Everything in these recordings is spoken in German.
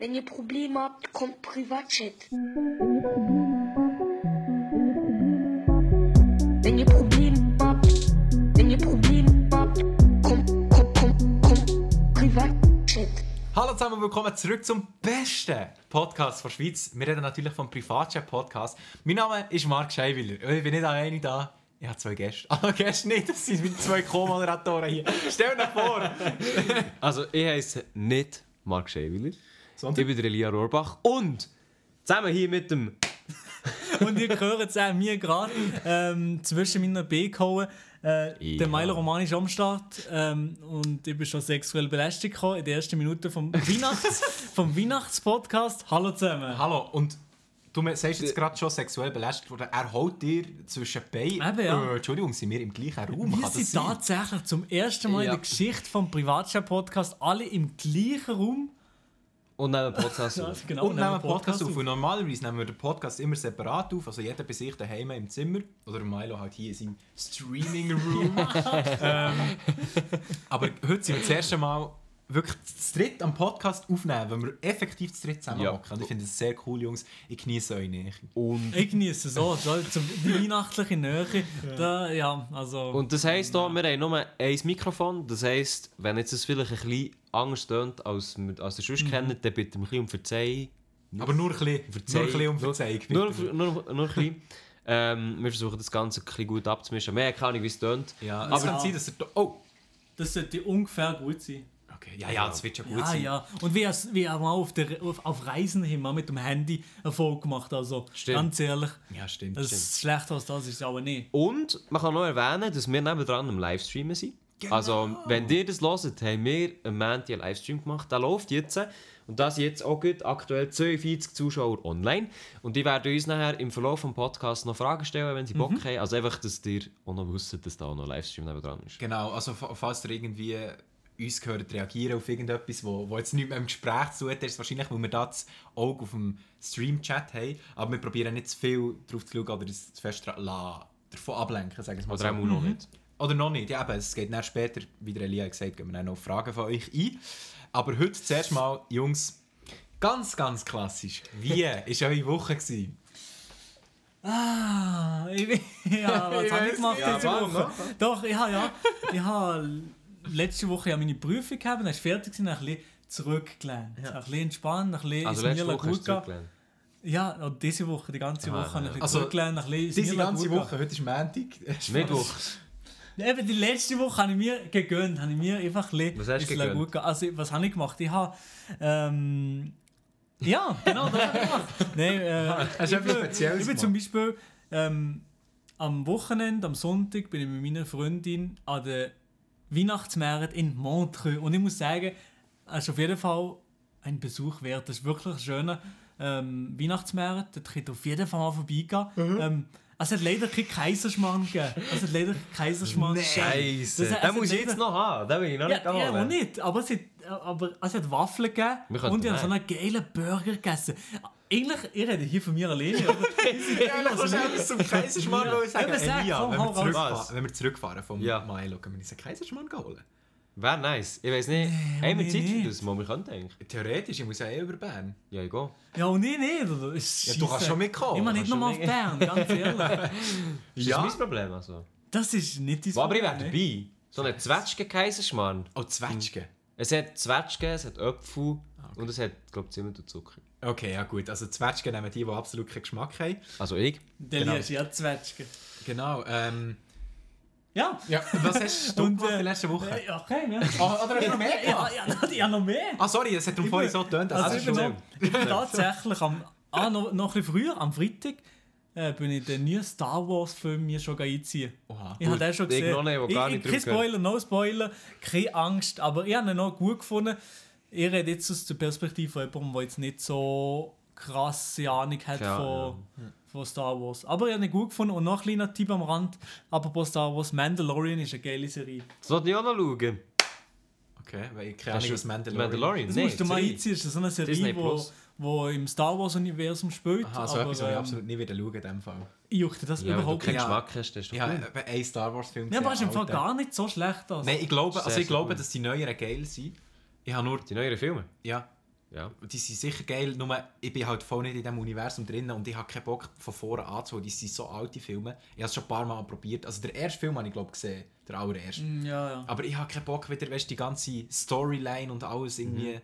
Wenn ihr Probleme habt, kommt Privatchat. Wenn ihr Probleme habt, wenn ihr Probleme habt, kommt, kommt, kommt, kommt Privatchat. Hallo zusammen und willkommen zurück zum besten Podcast der Schweiz. Wir reden natürlich vom Privatchat-Podcast. Mein Name ist Marc Scheiwiller. Ich bin nicht alleine da. Ich habe zwei Gäste. Ah, Gäste nicht, das sind meine zwei Co-Moderatoren hier. Stell dir vor! Also, ich heiße nicht Marc Scheiwiller. Sondern- Ich bin der Elia Rohrbach. Und zusammen hier mit dem. Und ihr hört es auch mir gerade ähm, zwischen meinen Beinen gehauen. Äh, Ja. Der Milo Roman ist am Start ähm, und ich bin schon sexuell belästigt gekommen in den ersten Minuten vom, Weihnachts vom Weihnachtspodcast. Hallo zusammen. Hallo, und du sagst jetzt gerade schon sexuell belästigt worden. Er holt dir zwischen die Beine. Eben, ja. Äh, Entschuldigung, sind wir im gleichen Raum? Wir sind tatsächlich zum ersten Mal Ja. in der Geschichte vom Privatchat-Podcast alle im gleichen Raum. Und dem Podcast. Ja, auf. genau, Und nehmen nehmen Podcast auf. Und normalerweise nehmen wir den Podcast immer separat auf. Also jeder bei sich daheim im Zimmer. Oder Milo halt hier in seinem Streaming Room. ähm, aber heute sind wir das erste Mal wirklich das dritt am Podcast aufnehmen, wenn wir effektiv das dritt zusammen Ja. ich finde das sehr cool, Jungs. Ich genieße eure Nähe. Und, Ich genieße es so, so zum, die weihnachtliche Nähe. Da, ja, also, und das heisst, hier, wir haben nur ein Mikrofon. Das heisst, wenn jetzt es vielleicht ein bisschen anders tönt, als wir als ihr sonst Mhm. kennt, dann bitte ein bisschen um Verzeihung. Aber nur ein bisschen, nur ein bisschen um Verzeihung. Nur, bitte. nur, nur, nur ein bisschen. Ähm, wir versuchen das Ganze ein bisschen gut abzumischen. Wir haben keine Ahnung, wie es tönt. Ja, es Aber- kann sein, dass er... Oh! das sollte ungefähr gut sein. Okay, ja, ja, das wird schon gut Ja, sein. ja. Und wir haben wir haben auch auf, der, auf, auf Reisen hin mal mit dem Handy Erfolg gemacht. Also Stimmt. ganz ehrlich, Ja, stimmt, das stimmt. ist schlechter als das ist es aber nicht. Und man kann noch erwähnen, dass wir nebendran am Livestreamen sind. Genau. Also, wenn ihr das hört, haben wir am Montag einen Livestream gemacht. Der läuft jetzt. Und da sind jetzt auch gut aktuell 42 Zuschauer online. Und die werden uns nachher im Verlauf des Podcasts noch Fragen stellen, wenn sie Bock Mhm. haben. Also einfach, dass ihr auch noch wisst, dass da auch noch ein Livestream nebendran ist. Genau, also fa- falls ihr irgendwie uns gehört reagieren auf irgendetwas, wo, wo jetzt nicht mehr im Gespräch zu tun hat, ist wahrscheinlich, weil wir da das Auge auf dem Stream-Chat haben, aber wir probieren nicht zu viel drauf zu schauen oder es zu fest davon ablenken, sagen wir mal Oder so. auch noch nicht. Oder noch nicht, ja eben, es geht dann später, wie der Elia gesagt hat, gehen wir dann noch auf Fragen von euch ein. Aber heute zuerst mal, Jungs, ganz, ganz klassisch, wie war eure Woche? Gewesen? Ah, ich, bin- ja, was Ich habe ich gemacht. Ja, diese Mann, Woche? Doch, ich habe ja, ich habe letzte Woche ja meine Prüfung gehabt, dann ist fertig gewesen, ein bisschen zurückgelernt. Ein bisschen entspannt, ein bisschen Also ins letzte Mirla Woche gut gegangen. Ja, und diese Woche, die ganze Woche, habe ich ein bisschen Also, zurückgelernt, ein bisschen ins Diese ganze Woche, heute ist Montag. Mittwoch. Eben die letzte Woche habe ich mir gegönnt, habe ich mir einfach ein bisschen Was hast du gegönnt? gut. Also, was habe ich gemacht? Ich habe, ähm, ja, genau, das habe ich gemacht. Nein, äh, Hast du ich etwas bin- Spezielles Ich bin zum Beispiel ähm, am Wochenende, am Sonntag, bin ich mit meiner Freundin an der Weihnachtsmärkte in Montreux und ich muss sagen, es ist auf jeden Fall ein Besuch wert. Das ist wirklich ein schöner ähm, Weihnachtsmarkt. Da könnt ihr auf jeden Fall mal vorbeigehen. Mhm. Ähm, es hat leider keinen Kaiserschmarrn gegeben. Es hat leider keinen Kaiserschmarrn gegeben. Scheiße. Das- Den muss ich leider- jetzt noch haben. Den will ich noch nicht Ja, ja, auch nicht. Aber es hat, aber es hat Waffeln gegeben und ich habe so einen geilen Burger gegessen. Eigentlich, ihr redet hier von mir alleine, aber Ja, dann kannst du etwas zum Kaiserschmarrn Ja, sagen. Elia, komm, wenn, wir zurückfahren, wenn wir zurückfahren vom Ja. Milo, können wir uns einen Kaiserschmarrn holen? Wäre nice. Ich weiß nicht. haben wir nee, Zeit für nee. das? Mal, wir könnten eigentlich. Theoretisch, ich muss ja eh über Bern. Ja, ich gehe. ja, und ich nicht. Oder? Ist Ja, du kannst schon mitkommen. Ich meine nicht nochmal auf Bern, ganz ehrlich. Ist Ja. das mein Problem? Also? Das ist nicht dein Aber ich wäre dabei. So eine Zwetschgen-Kaiserschmarrn. Oh, Zwetschgen. Es hat Zwetschgen, es hat Äpfel und es hat, glaube ich, Zimt und Zucker. Okay, ja gut. Also Zwetschgen nehmen die, die absolut keinen Geschmack haben. Also ich. Der Genau. ist ja Zwetschgen. Genau. Ähm, Ja. ja, was hast du gemacht äh, in letzter Woche? Äh, Okay, ja. Oh, oder hast du noch mehr Ja, gemacht? ja, ja, noch mehr. Ah, sorry, das hat darum Ich vorhin so getönt. Also Also, ich bin, ich bin tatsächlich am, ah, noch, noch ein bisschen früher, am Freitag, äh, bin ich den neuen Star Wars Film mir schon einziehen. Oha. Ich habe den schon ich gesehen. noch nicht, wo gar ich, nicht ich, kein. Spoiler, no Spoiler, keine Angst, aber ich habe ihn noch gut gefunden. Ich rede jetzt aus der Perspektive von jemandem, der jetzt nicht so krasse Ahnung hat Keine von, Ahnung. Von Star Wars. Aber ich habe ihn gut gefunden und noch ein kleiner Tipp am Rand, apropos Star Wars, Mandalorian ist eine geile Serie. Sollte ich auch noch schauen. Okay, weil ich keine Hast Ahnung, was Mandalorian Mandalorian? Das Nee, musst du mal einziehen, das ist so eine Disney Serie, wo, Plus. wo im Star Wars-Universum spielt. Aha, so aber, etwas, was ich ähm, absolut nie wieder schauen in dem Fall. Ich juckte das Ja, wenn du überhaupt keinen nicht. Ja. Geschmack hast, das ist doch Ja, äh, ein Star Wars Film Ja, aber es ist im Fall gar nicht so schlecht. Also. Nein, ich glaube, also ich glaube dass die neueren geil sind. Ich habe nur... Die neueren Filme? Ja. Ja. Die sind sicher geil, nur ich bin halt voll nicht in diesem Universum drin und ich habe keinen Bock von vorne anzuholen. Die sind so alte Filme. Ich habe es schon ein paar Mal probiert. Also der erste Film habe ich glaube gesehen, der allererste. Mm, Ja, ja. Aber ich habe keinen Bock wieder, weißt, die ganze Storyline und alles irgendwie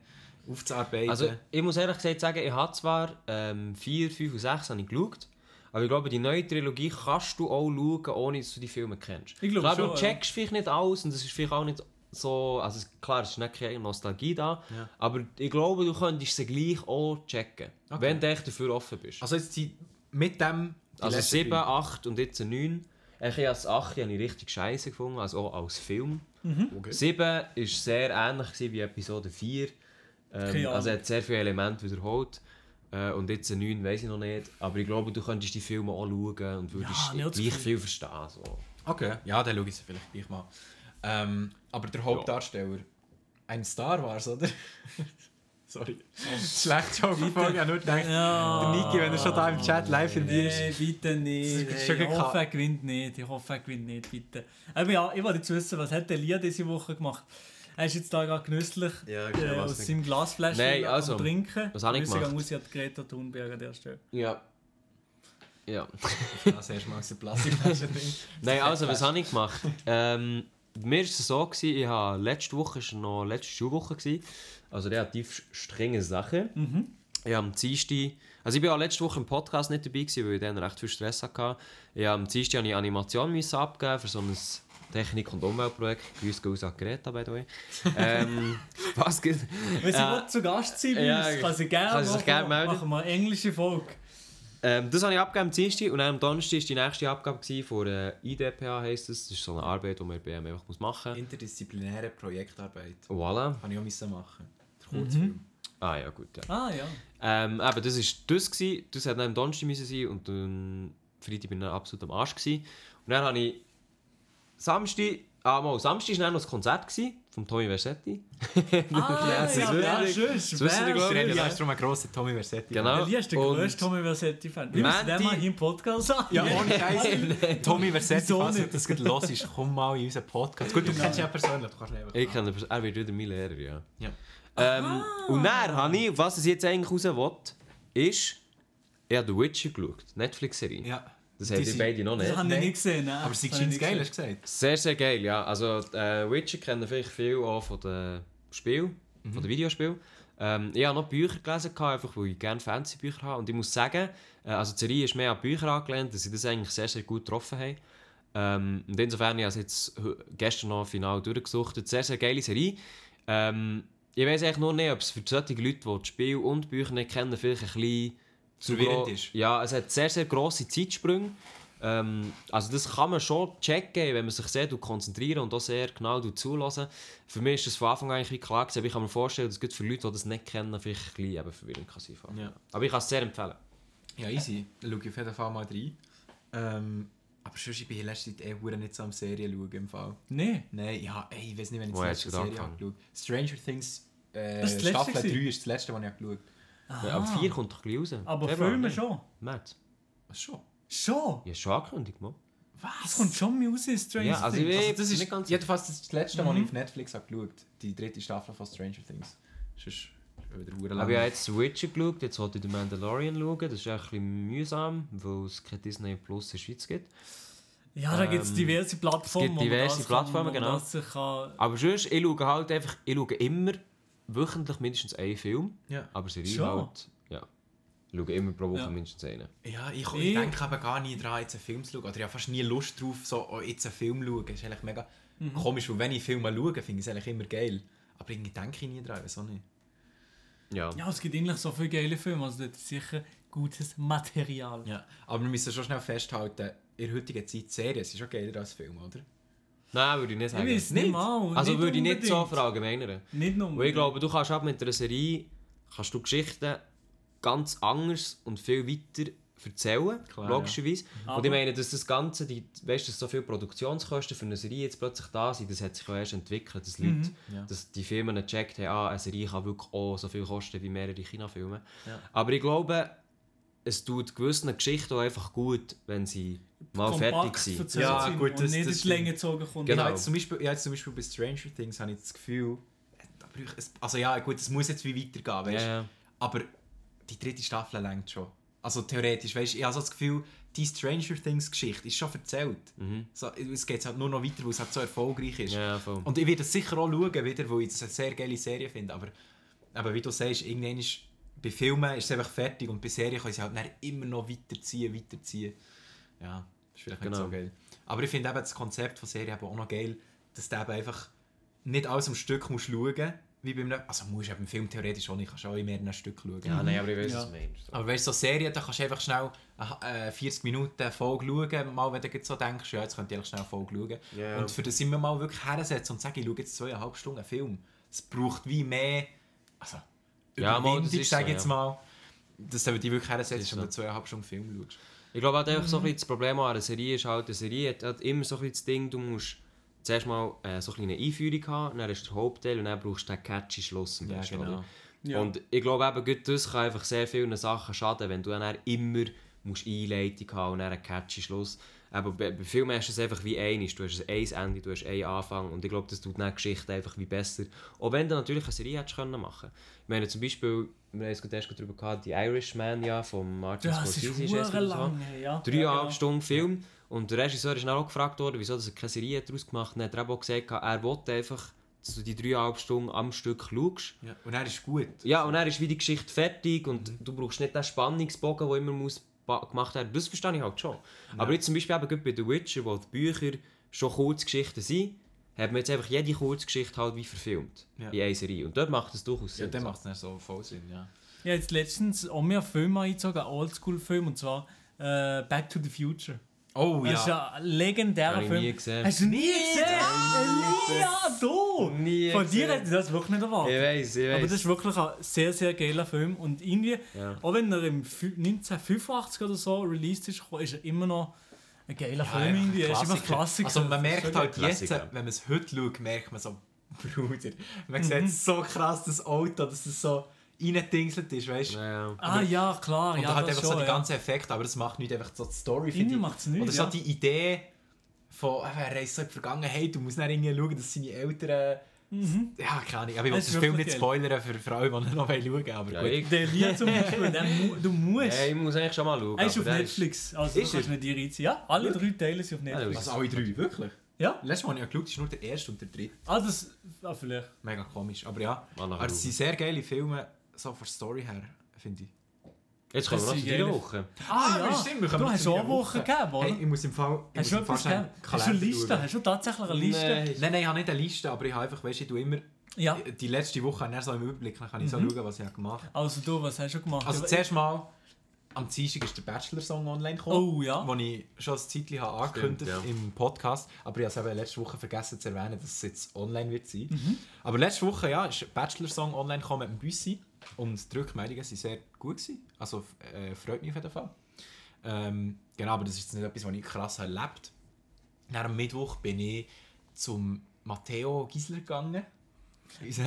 aufzuarbeiten. Also ich muss ehrlich gesagt sagen, ich habe zwar ähm, 4, 5 und 6 habe ich geschaut, aber ich glaube, die neue Trilogie kannst du auch schauen, ohne dass du die Filme kennst. Ich glaube Klar, schon, du ja. checkst vielleicht nicht alles und es ist vielleicht auch nicht so, also klar, es ist nicht keine Nostalgie da, Ja. aber ich glaube, du könntest sie gleich auch checken, Okay. wenn du echt dafür offen bist. also jetzt die, mit dem... die Also letzten 7, drei. 8 und jetzt 9. Ich habe das 8 habe ich richtig scheiße gefunden, also auch als Film. Okay. 7 war sehr ähnlich wie Episode 4. Keine Ähm, also er hat sehr viele Elemente wiederholt. Äh, und jetzt 9 weiß ich noch nicht. Aber ich glaube, du könntest die Filme auch schauen und würdest Ja, gleich viel. viel verstehen. So. Okay, ja, dann schaue ich sie vielleicht gleich mal. Ähm, aber der Hauptdarsteller, ein Star Wars, oder? Sorry. Schlecht Joke verfolgen, ich habe nur gedacht, Ja. der Niki, wenn er schon da im Chat live in dir ist. Nee, bitte nicht. Ist schon ich hoffe, er gewinnt nicht. Ich hoffe, er gewinnt nicht, bitte. Aber ja, ich wollte jetzt wissen, was hat der Lia diese Woche gemacht? Er ist jetzt da gerade genüsslich Ja, äh, aus seinem Glasfläschchen Nein, also, am Trinken. was habe ich gemacht? gehen raus an die Greta Thunberg an der Stelle. Ja. Ja. Das erste Mal aus der Plastikflasche drin. Nein, also, was habe ich gemacht? Ähm, mir war es so, gewesen, ich habe letzte Woche, war noch letzte Schulwoche, gewesen, also relativ strenge Sache. Ich habe am Dienstag, also ich war auch letzte Woche im Podcast nicht dabei, gewesen, weil ich dann recht viel Stress hatte. Ich habe am Dienstag ich Animation abgeben für so ein Technik- und Umweltprojekt. Gehen raus an Greta, by the way. ähm, was gibt... Wenn sie Äh, zu Gast sein bei ja, kann sie gerne machen. gerne melden. Machen wir eine englische Folge. Ähm, das habe ich abgegeben am Dienstag und dann am Donnerstag war die nächste Abgabe von der IDPA, heisst es. Das ist so eine Arbeit, die man bei BM einfach muss machen muss. Interdisziplinäre Projektarbeit. Voilà. Habe ich auch müssen machen. Der Kurzfilm. Ah ja, gut, ja. Ah ja. Ähm, eben, das war das, gewesen. das hätte dann am Donnerstag müssen sein und dann Freitag bin ich absolut am Arsch. Gewesen. Und dann habe ich Samstag, ah mal, Samstag war noch das Konzert von Tommy Versetti. Ah, das ja, ja, schön. Das wissen wir, glaub Der ich. Rede ist darum ein grosser Tommy Versetti. Genau. Lia ist der grösste Tommy Versetti-Fan. Wir müssen den mal hier im Podcast sagen. Ja, ohne Scheiß. Tommy Versetti, falls du das gerade los ist, komm mal in unseren Podcast. Gut, du kennst ihn ja persönlich, du kannst ihn Ich kenne ihn, er wird wieder mein Lehrer, ja. Ja. Ähm, und dann habe ich, was es jetzt eigentlich raus will, ist, ich habe The Witcher geschaut, Netflix-Serie. Ja. Das Die habt ihr sind- beide noch Das nicht. habe ich Nein. nicht gesehen. Nein. Aber sie Das scheint geil, hast du gesagt? Sehr, sehr geil, ja. Also, äh, Witcher kennen vielleicht viel auch von den Spielen, von den Videospielen. Ähm, ich habe noch Bücher gelesen, einfach weil ich gerne Fantasy-Bücher habe. Und ich muss sagen, äh, also die Serie ist mehr an Bücher angelehnt, dass sie das eigentlich sehr, sehr gut getroffen haben. Ähm, und insofern, ich habe es jetzt gestern noch final durchgesucht. Sehr, sehr geile Serie. Ähm, ich weiß eigentlich nur nicht, ob es für solche Leute, die das Spiel und die Bücher nicht kennen, vielleicht ein bisschen Verwirrend ist. Ja, es hat sehr, sehr grosse Zeitsprünge. Ähm, also das kann man schon checken, wenn man sich sehr tut konzentrieren und auch sehr genau zulassen. Für mich ist das von Anfang an eigentlich klar gewesen, aber ich kann mir vorstellen, dass es für Leute, die das nicht kennen, vielleicht ein bisschen eben verwirrend kann sein. Ja. Aber ich kann es sehr empfehlen. Ja, easy. Dann schaue ich auf jeden Fall mal rein. Ähm, aber sonst, ich bin in letzter Zeit eh nicht so am Serien schauen im Fall. Nein. Nein, ja, ey, ich weiß nicht, wenn ich die letzte Serie habe angefangen? geschaut Stranger Things äh, Staffel 3 gewesen? ist das letzte, was ich habe Ja, aber 4 kommt doch gleich raus. Aber Februar, Filme schon. März. Was schon? Schon? Ja, schon angekündigt, Mann. Das kommt schon mal raus in Stranger Ja, also Things. ich- Also das ist nicht ganz- jedenfalls das, ist das letzte, was Mhm. ich auf Netflix geschaut Die dritte Staffel von Stranger Things. Sonst ist wieder. Aber ich habe jetzt Witcher geschaut, jetzt wollte ich den Mandalorian schauen. Das ist ein bisschen mühsam, weil es kein Disney Plus in der Schweiz gibt. Ja, da gibt es Ähm, diverse Plattformen. es gibt diverse Plattformen, kann, genau. kann- Aber sonst, ich schaue halt einfach, ich schaue immer wöchentlich mindestens einen Film. Ja. Aber Serie Schon? halt, ja. Ich schaue immer pro Woche Ja. mindestens einen. Ja, ich, ich denke aber gar nie daran, jetzt einen Film zu schauen. Oder ich habe fast nie Lust drauf, so oh, jetzt einen Film zu schauen. Das ist eigentlich mega Mhm. komisch, weil wenn ich Filme schaue, finde ich es eigentlich immer geil. Aber irgendwie denke ich nie daran, wieso nicht? Ja. Ja, es gibt eigentlich so viele geile Filme, also dort ist sicher gutes Material. Ja. Aber wir müssen schon schnell festhalten, in der heutigen Zeit Serien sind schon geiler als Filme, oder? Nein, würde ich nicht Ich sagen. weiß nicht mal. also nicht würde ich nicht so unbedingt. verallgemeinern. Nicht nur. Weil ich glaube, du kannst auch mit einer Serie kannst du Geschichten ganz anders und viel weiter erzählen, Klar, logischerweise. Aber- Und ich meine, dass das Ganze, die, weißt, dass so viele Produktionskosten für eine Serie jetzt plötzlich da sind, das hat sich erst entwickelt, dass Leute, Ja. dass die Firmen gecheckt haben, ah, eine Serie kann wirklich auch so viel kosten wie mehrere Kinofilme. Ja. Aber ich glaube, es tut gewissen Geschichten auch einfach gut, wenn sie mal fertig kompakt sind. erzählt Ja, sind gut, und das- nicht das in die Länge gezogen kommt. Genau. Ich habe jetzt zum Beispiel, ich habe jetzt zum Beispiel bei Stranger Things habe ich das Gefühl, da bräuchte es. Also ja, gut, es muss jetzt wie weitergehen, weißt du? Ja, ja. Aber die dritte Staffel längt schon. Also theoretisch, weißt du, ich habe so das Gefühl, die Stranger Things Geschichte ist schon erzählt. So, es geht halt nur noch weiter, weil es halt so erfolgreich ist. Mhm. Ja, voll. Und ich werde es sicher auch schauen, wieder, weil ich das eine sehr geile Serie finde. Aber, aber wie du sagst, irgendwann ist bei Filmen ist es einfach fertig und bei Serien können sie halt dann immer noch weiterziehen, weiterziehen. Ja, das ist vielleicht nicht Genau. so geil. Aber ich finde eben das Konzept von Serien auch noch geil, dass du eben einfach nicht alles am Stück musst schauen wie bei einem, also musst du eben im Film theoretisch auch nicht, kannst auch in mehreren Stück schauen. Ja, nein, aber ich weiß, Ja. was du meinst. Aber weißt du, so Serien, da kannst du einfach schnell äh, 40 Minuten Folge schauen, mal wenn du jetzt so denkst, ja, jetzt könnte ich schnell Folge schauen. Ja. Und für das immer mal wirklich hersetzen und sagen, ich schaue jetzt zweieinhalb Stunden einen Film. Es braucht wie mehr, also Ja, mal, das Überwindung, ist sag so, ich jetzt ja. mal, dass du dich wirklich hersetzt so. und einen zweieinhalb Stunden Film schaust. Ich glaube halt einfach so ein bisschen das Problem an einer Serie ist halt, eine Serie hat halt immer so ein bisschen das Ding, du musst zuerst mal äh, so eine Einführung haben, dann ist der Hauptteil und dann brauchst du den catchy Schluss Ja, besten, genau. Ja. Und ich glaube eben, gerade das kann einfach sehr vielen Sachen schaden, wenn du dann immer musst Einleitung haben und dann einen catchy Schluss. Aber bei, bei Filmen hast du es einfach wie eines. Du hast ein Ende, du hast einen Anfang und ich glaube, das tut die Geschichte einfach wie besser. Auch wenn du natürlich eine Serie hättest können machen Ich meine zum Beispiel, wir haben es erst darüber gehabt, die Irishman ja, von Martin ist Scorsese wieder so. lang. Ja. Dreieinhalb Ja, genau. Stunden Film. Und der Regisseur ist dann auch gefragt worden, wieso er keine Serie daraus gemacht hat. Hat er eben auch gesagt, er wollte einfach, dass du die dreieinhalb Stunden am Stück schaust. Ja. Und dann ist gut. Ja, und dann ist wie die Geschichte fertig und du brauchst nicht den Spannungsbogen, der immer muss gemacht werden Das verstehe ich halt schon. Aber jetzt zum Beispiel eben bei The Witcher, wo die Bücher schon Kurzgeschichten sind, hat man jetzt einfach jede Kurzgeschichte halt wie verfilmt. Ja. In einer Serie. Und dort macht es durchaus Ja, Sinn. dann macht es dann so voll Sinn, ja. Ich habe jetzt letztens auch mehr Filme eingezogen, einen Oldschool-Film, und zwar äh, Back to the Future. Oh Das ist ja. ein legendärer ich Film. nie gesehen. Hast du nie gesehen? Ja, du! Nie Von dir hätte ich das wirklich nicht Ich erwartet. weiß, ich Aber weiß. das ist wirklich ein sehr, sehr geiler Film. Und irgendwie, Ja. auch wenn er im Fü- 1985 oder so released ist, ist er immer noch ein geiler Film. Irgendwie. Er ist immer Klassiker. Also man merkt halt jetzt, wenn man es heute schaut, merkt man so, Bruder, man Mhm. sieht so krass das Auto, dass es so reingedingselt ist, weißt du? Ja, ja. Ah ja, klar. Und ja, da hat das einfach schon, so die ja. ganzen Effekte, aber das macht nicht einfach so die Story. Irgendwie finde ich. macht's nicht, Oder so ja. die Idee von, äh, er reist so in die Vergangenheit, du musst dann irgendwie schauen, dass seine Eltern... Ja, keine Ahnung, aber ich will Das ist das Film wirklich nicht spoilern für, für alle, die noch schauen wollen, aber Ja, gut. ich, Der Lied zum Beispiel, mu du musst. ja, ich muss eigentlich schon mal schauen. er ist auf Netflix. Also Ist du kannst nicht dir reinziehen. Ja, alle drei Teile sind auf Netflix. Also alle drei, wirklich? Ja? Letztes Mal habe ich geschaut, ist nur der erste und der dritte. Ah, das... Ah, vielleicht. Mega komisch, aber ja. Es sind sehr geile Filme, so von der Story her, finde ich. Jetzt kommen wir noch zu deiner Woche. Ah, ja. stimmt, wir Du hast auch eine Woche gegeben, oder? Hey, ich muss im Fall... Ich Hast du im Fall Hast du eine Liste? schauen. Hast du tatsächlich eine Liste? Nein. Nein, nein, ich habe nicht eine Liste, aber ich habe einfach, weißt du, ich tue immer... Ja. Die letzte Woche habe ich dann so im Überblick, dann kann ich so Mhm. schauen, was ich gemacht habe. Also du, was hast du gemacht? Also zuerst mal, am Dienstag ist der Bachelor-Song online gekommen. Oh ja. wo ich schon ein Zeitchen habe angekündigt Stimmt, ja. im Podcast. Aber ich habe es eben letzte Woche vergessen zu erwähnen, dass es jetzt online wird sein. Mhm. Aber letzte Woche ja, ist Bachelor-Song online gekommen mit dem Büssi. Und die Rückmeldungen waren sehr gut. Gewesen. Also äh, freut mich auf jeden Fall. Ähm, genau, aber das ist jetzt nicht etwas, was ich krass erlebt habe. Am Mittwoch bin ich zum Matteo Gisler gegangen.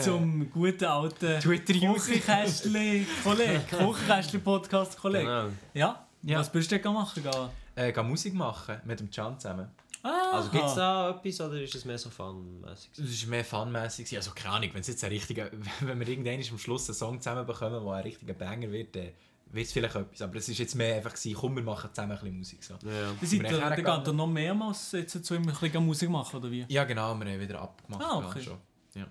Zum guten alten Twitter-User. Kuchenkästchen-Kollege, Kuchenkästchen-Podcast-Kollege. Genau. Ja? Ja. Was bist du denn gemacht? Gehen? äh, gehen Musik machen mit dem Can zusammen. Ah, Also gibt es da etwas oder ist es mehr so fun-mäßig? Es war mehr funmässig. gewesen. Also keine Ahnung, wenn es jetzt ein richtiger, wenn wir irgendwann am Schluss einen Song zusammen bekommen, der ein richtiger Banger wird, dann wird es vielleicht etwas. Aber es war jetzt mehr einfach, gewesen, komm, wir machen zusammen ein bisschen Musik. So. Ja, ja. Nachher der gegangen. geht ihr noch mehrmals jetzt zu ihm ein bisschen Musik machen, oder wie? Ja genau, wir haben wieder abgemacht. Ah, okay. schon. Ja.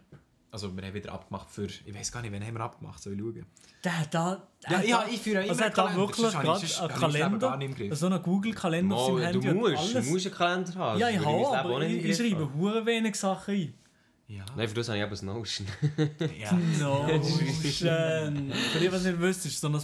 Also wir haben wieder abgemacht für, ich weiß gar nicht, wann haben wir abgemacht, soll ich schauen? Der, da, Ja, ja, ich führe immer Also er hat da Kalender, wirklich sonst habe ich- gerade sonst einen ich das Kalender, gar nicht im Griff. so einen Google-Kalender auf seinem du Handy und musst, du musst einen Kalender haben. Ja, ich habe, aber nicht ich, ich schreibe hure wenig Sachen ein. Ja. Nein, für das habe ich eben das Notion. ja. Notion. Für die, was ihr wisst, ist so ein...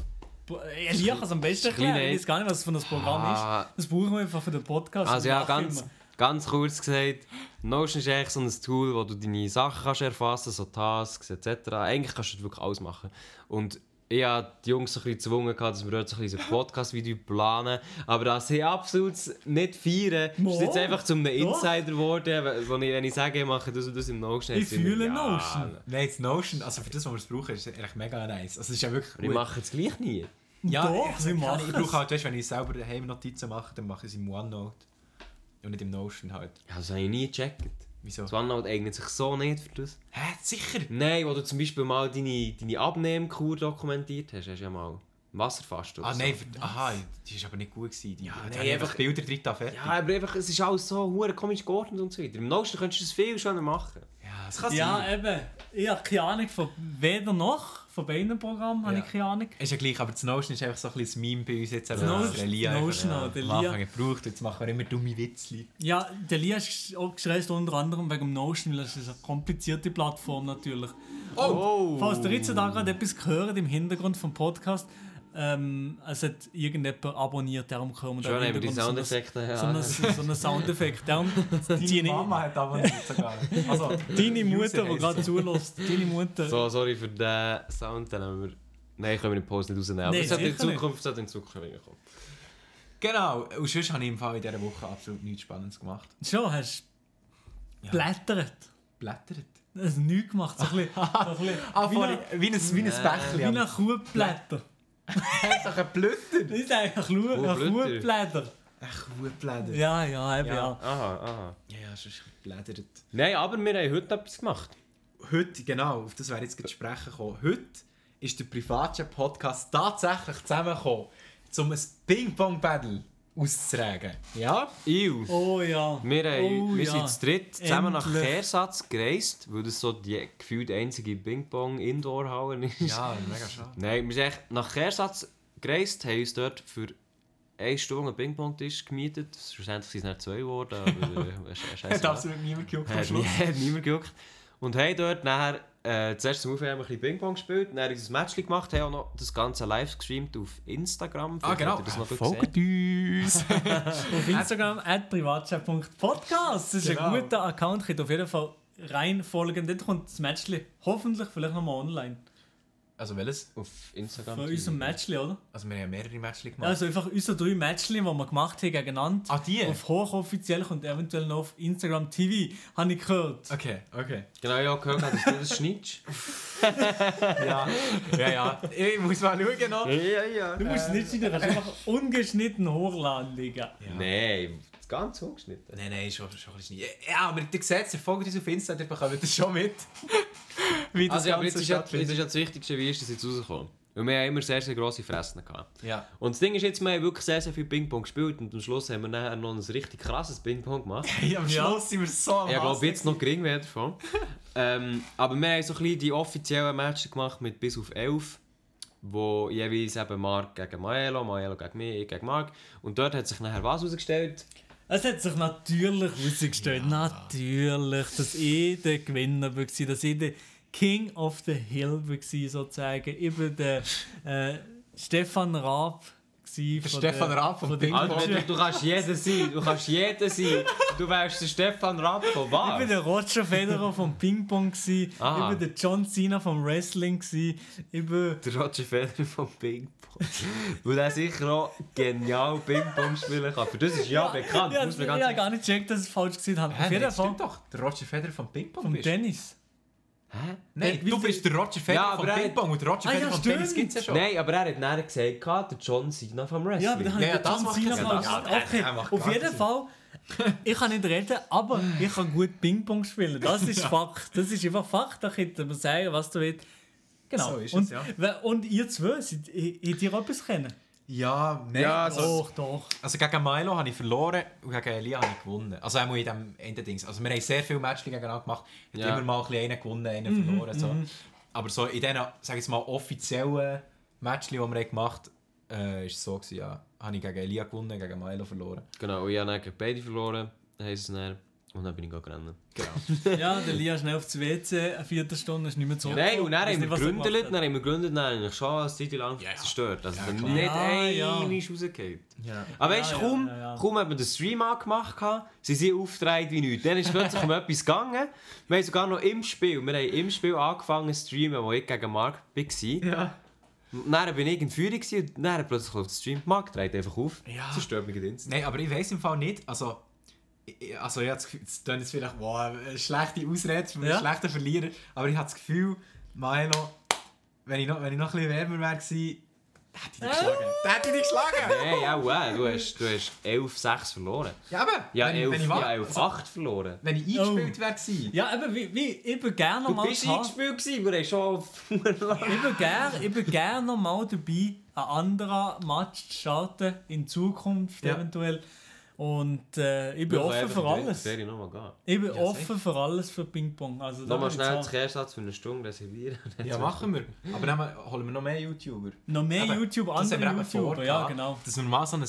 Elia kann es am besten erklären. Ich weiß gar nicht, was es für ein Programm Ah. ist. Das brauchen wir einfach für den Podcast. Also ja, ganz, immer. Ganz kurz gesagt, Notion ist eigentlich so ein Tool, wo du deine Sachen kannst erfassen so Tasks etc. Eigentlich kannst du dort wirklich alles machen. Und ich habe die Jungs so ein bisschen gezwungen, dass wir dort so ein bisschen ein Podcast-Video planen. Aber das sie absolut nicht feiern, ist Mo? jetzt einfach zum einem. Insider geworden, wo ich, wenn ich sage, ich mache das und das im Notion. Ich fühle ja, Notion. Nein, das Notion, also für das, was wir es brauchen, ist es eigentlich mega nice. Also es ist ja wirklich Aber ich mache es gleich nie. Ja, Doch, also, machen Ich es. brauche halt, weißt, wenn ich selber daheim Notizen mache, dann mache ich es im OneNote. Und nicht im Notion halt. Ja, das habe ich nie gecheckt. Wieso? Das OneNote eignet sich so nicht für das. Hä, sicher? Nein, wo du zum Beispiel mal deine, deine Abnehmkur dokumentiert hast, hast du ja mal Wasserfasten oder Ah, so. nein, für- aha, die war aber nicht gut. Gewesen. Die, ja, nein, die haben einfach Bilder drin da fertig. Ja, aber einfach, es ist alles so hure komisch geordnet und so weiter. Im Notion könntest du das viel schöner machen. Ja, das kann Ja, sein. eben. Ich habe keine Ahnung von weder noch. Von beiden Programmen habe Ja. ich keine Ahnung. Ist ja gleich, aber das Notion ist einfach so ein bisschen das Meme bei uns jetzt. Ja. dass der Lia einfach, Notion ja, der Lia. Anfang gebraucht und jetzt machen wir immer dumme Witzli. Ja, der Lia ist auch gestresst unter anderem wegen dem Notion, weil das ist eine komplizierte Plattform natürlich. Oh! Falls ihr jetzt da gerade etwas gehört im Hintergrund vom Podcast, ähm, es hat irgendjemand abonniert, darum kommen Schon haben wir die Soundeffekte. So Ja. einen so einen Soundeffekt. Darum, deine, hat abonniert sogar. Also, deine Mutter, die gerade zulässt, deine Mutter. So, sorry für den Sound, den haben wir... Nein, können wir in Pause nicht rausnehmen. Aber es hat in. Zukunft, es hat in Zukunft reinkommen. Genau, und sonst habe ich im Fall in dieser Woche absolut nichts Spannendes gemacht. Schon, hast du blättert. Blättert. Also nichts gemacht. So ein bisschen, so ein bisschen Ah, wie, vorhin, ein, wie ein, wie ein Äh, Bächli. wie ein Kuhblätter. Das ist doch ein Blütter. Das ist eigentlich ein Kuh- ein Kuhblätter. Ein Kuhblätter. Ja, ja, eben Ja. ja. Aha, aha. Ja, ja, sonst blättert. Nein, aber wir haben heute etwas gemacht. Heute, genau, auf das wäre jetzt gerade zu sprechen gekommen. Heute ist der Privatchat-Podcast tatsächlich zusammengekommen, um ein Ping-Pong-Battle auszutragen. Ja? Iu. Oh ja. Wir, haben, oh, wir ja. sind zu dritt zusammen nach Endlich. Kehrsatz gereist, weil das so die gefühlt einzige Ping-Pong-Indoor-Halle ist. Ja, mega schade. Nein, wir sind echt nach Kehrsatz gereist, haben uns dort für eine Stunde einen Ping-Pong-Tisch gemietet. Schlussendlich sind es nicht zwei geworden, aber äh, sche- Hat scheiße. absolut niemand gejuckt am Schluss. hat niemand gejuckt. Und haben dort nachher äh, zuerst zum Aufwärmen ein bisschen Ping-Pong gespielt, dann unser Match gemacht, haben auch noch das Ganze live gestreamt auf Instagram. Ah, Vielleicht genau. habt ihr Das noch gut Folgt uns. Auf Instagram at privatchat.podcast. Das ist Genau. ein guter Account. Könnt ihr auf jeden Fall reinfolgen. Dort kommt das Matchli hoffentlich vielleicht nochmal online. Also welches? Auf Instagram. Von unserem Matchli, oder? Also wir haben mehrere Matches gemacht. Also einfach unsere drei Matchli, die wir gemacht haben, gegeneinander. ah, die? Auf hochoffiziell und eventuell noch auf Instagram TV, habe ich gehört. Okay, okay. Genau, ja, gehört, dass du das schneidest. Ja, ja, ja. Ich muss mal schauen noch. ja, ja. Du musst es nicht schneiden, du kannst einfach ungeschnitten hochladen, Digga. Ja. Nein, das ganz ungeschnitten. Nein, nein, schon, schon ein bisschen. Ja, aber ihr seht es, folgt uns auf Insta, dann bekommt ihr das schon mit. Wie das Also, ja, aber jetzt ist, ja, jetzt ist ja das Wichtigste, wie ist das jetzt rausgekommen? Weil wir haben immer sehr, sehr grosse Fressen gehabt. Ja. Und das Ding ist jetzt, wir haben wirklich sehr, sehr viel Ping-Pong gespielt und am Schluss haben wir nachher noch ein richtig krasses Ping-Pong gemacht. Hey, am Ja. Schluss sind wir so am Ich glaube, jetzt noch gering wäre davon. ähm, aber wir haben so ein bisschen die offiziellen Matches gemacht mit bis auf 11, wo jeweils eben Mark gegen Maelo, Maelo gegen mich, ich gegen Mark. Und dort hat sich nachher was herausgestellt. Es hat sich natürlich herausgestellt, natürlich, dass ich der Gewinner war, dass ich der King of the Hill war, sozusagen. Eben der äh, Stefan Raab. Der Stefan Raab vom Ping Alter, du, du kannst jeder sein, du kannst jeder sein. Du wärst der Stefan Rapp von Ich war was? der Roger Federer vom Ping-Pong. Ich Ah. war der John Cena vom Wrestling. Ich war Der Roger Federer vom Ping-Pong. Weil er sicher auch genial Ping-Pong spielen kann. Für das ist ja, bekannt. Ja, muss ich habe gar nicht gecheckt, dass ich es falsch gesehen habe. Hä, Fall stimmt doch. Der Roger Federer vom Ping-Pong vom bist. Hä? Nein, Der- du bist der Roger Federer Ja, vom aber er- Ping-Pong und der Roger Ah, ja, Federer stimmt. Tennis gibt es ja schon. Nein, aber er hat nachher gesagt, der John Cena vom Wrestling. Ja, aber dann Ja, ja, John Cena. Ja, Okay, auf jeden Fall. Ich kann nicht reden, aber ich kann gut Ping-Pong spielen. Das ist Fakt. Das ist einfach Fakt. Da könnt ihr mir sagen, was du willst. Genau. So ist es, und, ja. und ihr zwei, seid- habt ihr etwas kennen? Ja, nein. Ja, also, Doch, doch. also gegen Milo habe ich verloren und gegen Elia habe ich gewonnen. Also auch in diesem Endedings. Also wir haben sehr viele Matches gegeneinander gemacht. Ich Ja. habe immer mal ein bisschen einen gewonnen, einen verloren. So. Aber so in diesen, sag ich mal, offiziellen Matches, die wir gemacht haben, äh, ist es so gewesen, ja. Habe ich gegen Elia gewonnen, gegen Milo verloren. Genau, und ich habe gegen beide verloren, heisst es dann. Und dann bin ich gegangen. Genau. Ja, der Lia schnell aufs WC, eine Viertelstunde ist nicht mehr zurück. Nein, und dann haben wir er gegründet, dann haben wir gegründet, dann habe ich schon eine Zeit lang ja. zerstört. Also Ja, dann nicht Ja, ein ja. ist rausgefallen. Ja. Aber Ja, weißt du, ja, kaum, ja, ja. kaum hat man den Stream angemacht, sie sind aufgetragen wie nichts. Dann ist plötzlich um etwas gegangen. Wir haben sogar noch im Spiel, wir haben im Spiel angefangen zu streamen, wo ich gegen Mark war. Ja. Dann bin ich in Führung und dann plötzlich auf den Stream. Mark dreht einfach auf. Ja. Zerstört mich den Nein, aber ich weiß im Fall nicht, also... ich- Also ich habe das Gefühl, jetzt vielleicht wow, eine schlechte Ausrede Ja. schlechten Verlierer, aber ich habe das Gefühl, Milo, wenn ich noch, wenn ich noch ein bisschen wärmer wäre gewesen, hätte dich geschlagen. Der hätte dich geschlagen. Nein, auch äh, du hast, du hast 11-6 verloren. Ja, aber. Ja, wenn, ich- 11, wenn ich, wa- ja, 11 8 verloren. wenn ich eingespielt wäre gewesen. Ja, eben, wie, wie, ich bin gerne Du mal bist eingespielt gewesen, wir haben schon Ich bin gerne ich gern noch mal dabei, einen anderen Match zu starten, in Zukunft Ja. eventuell. Und äh, ich bin offen für alles. Ich bin Ja, offen für alles für Ping-Pong. Also, Nochmal will schnell den Kehrsatz für eine Stunde reservieren. Ja, machen wir. Aber dann holen wir noch mehr YouTuber. Noch mehr Eben, YouTube, das haben andere wir eben YouTuber. Ja, vorgehabt, genau. Dass wir mal so ein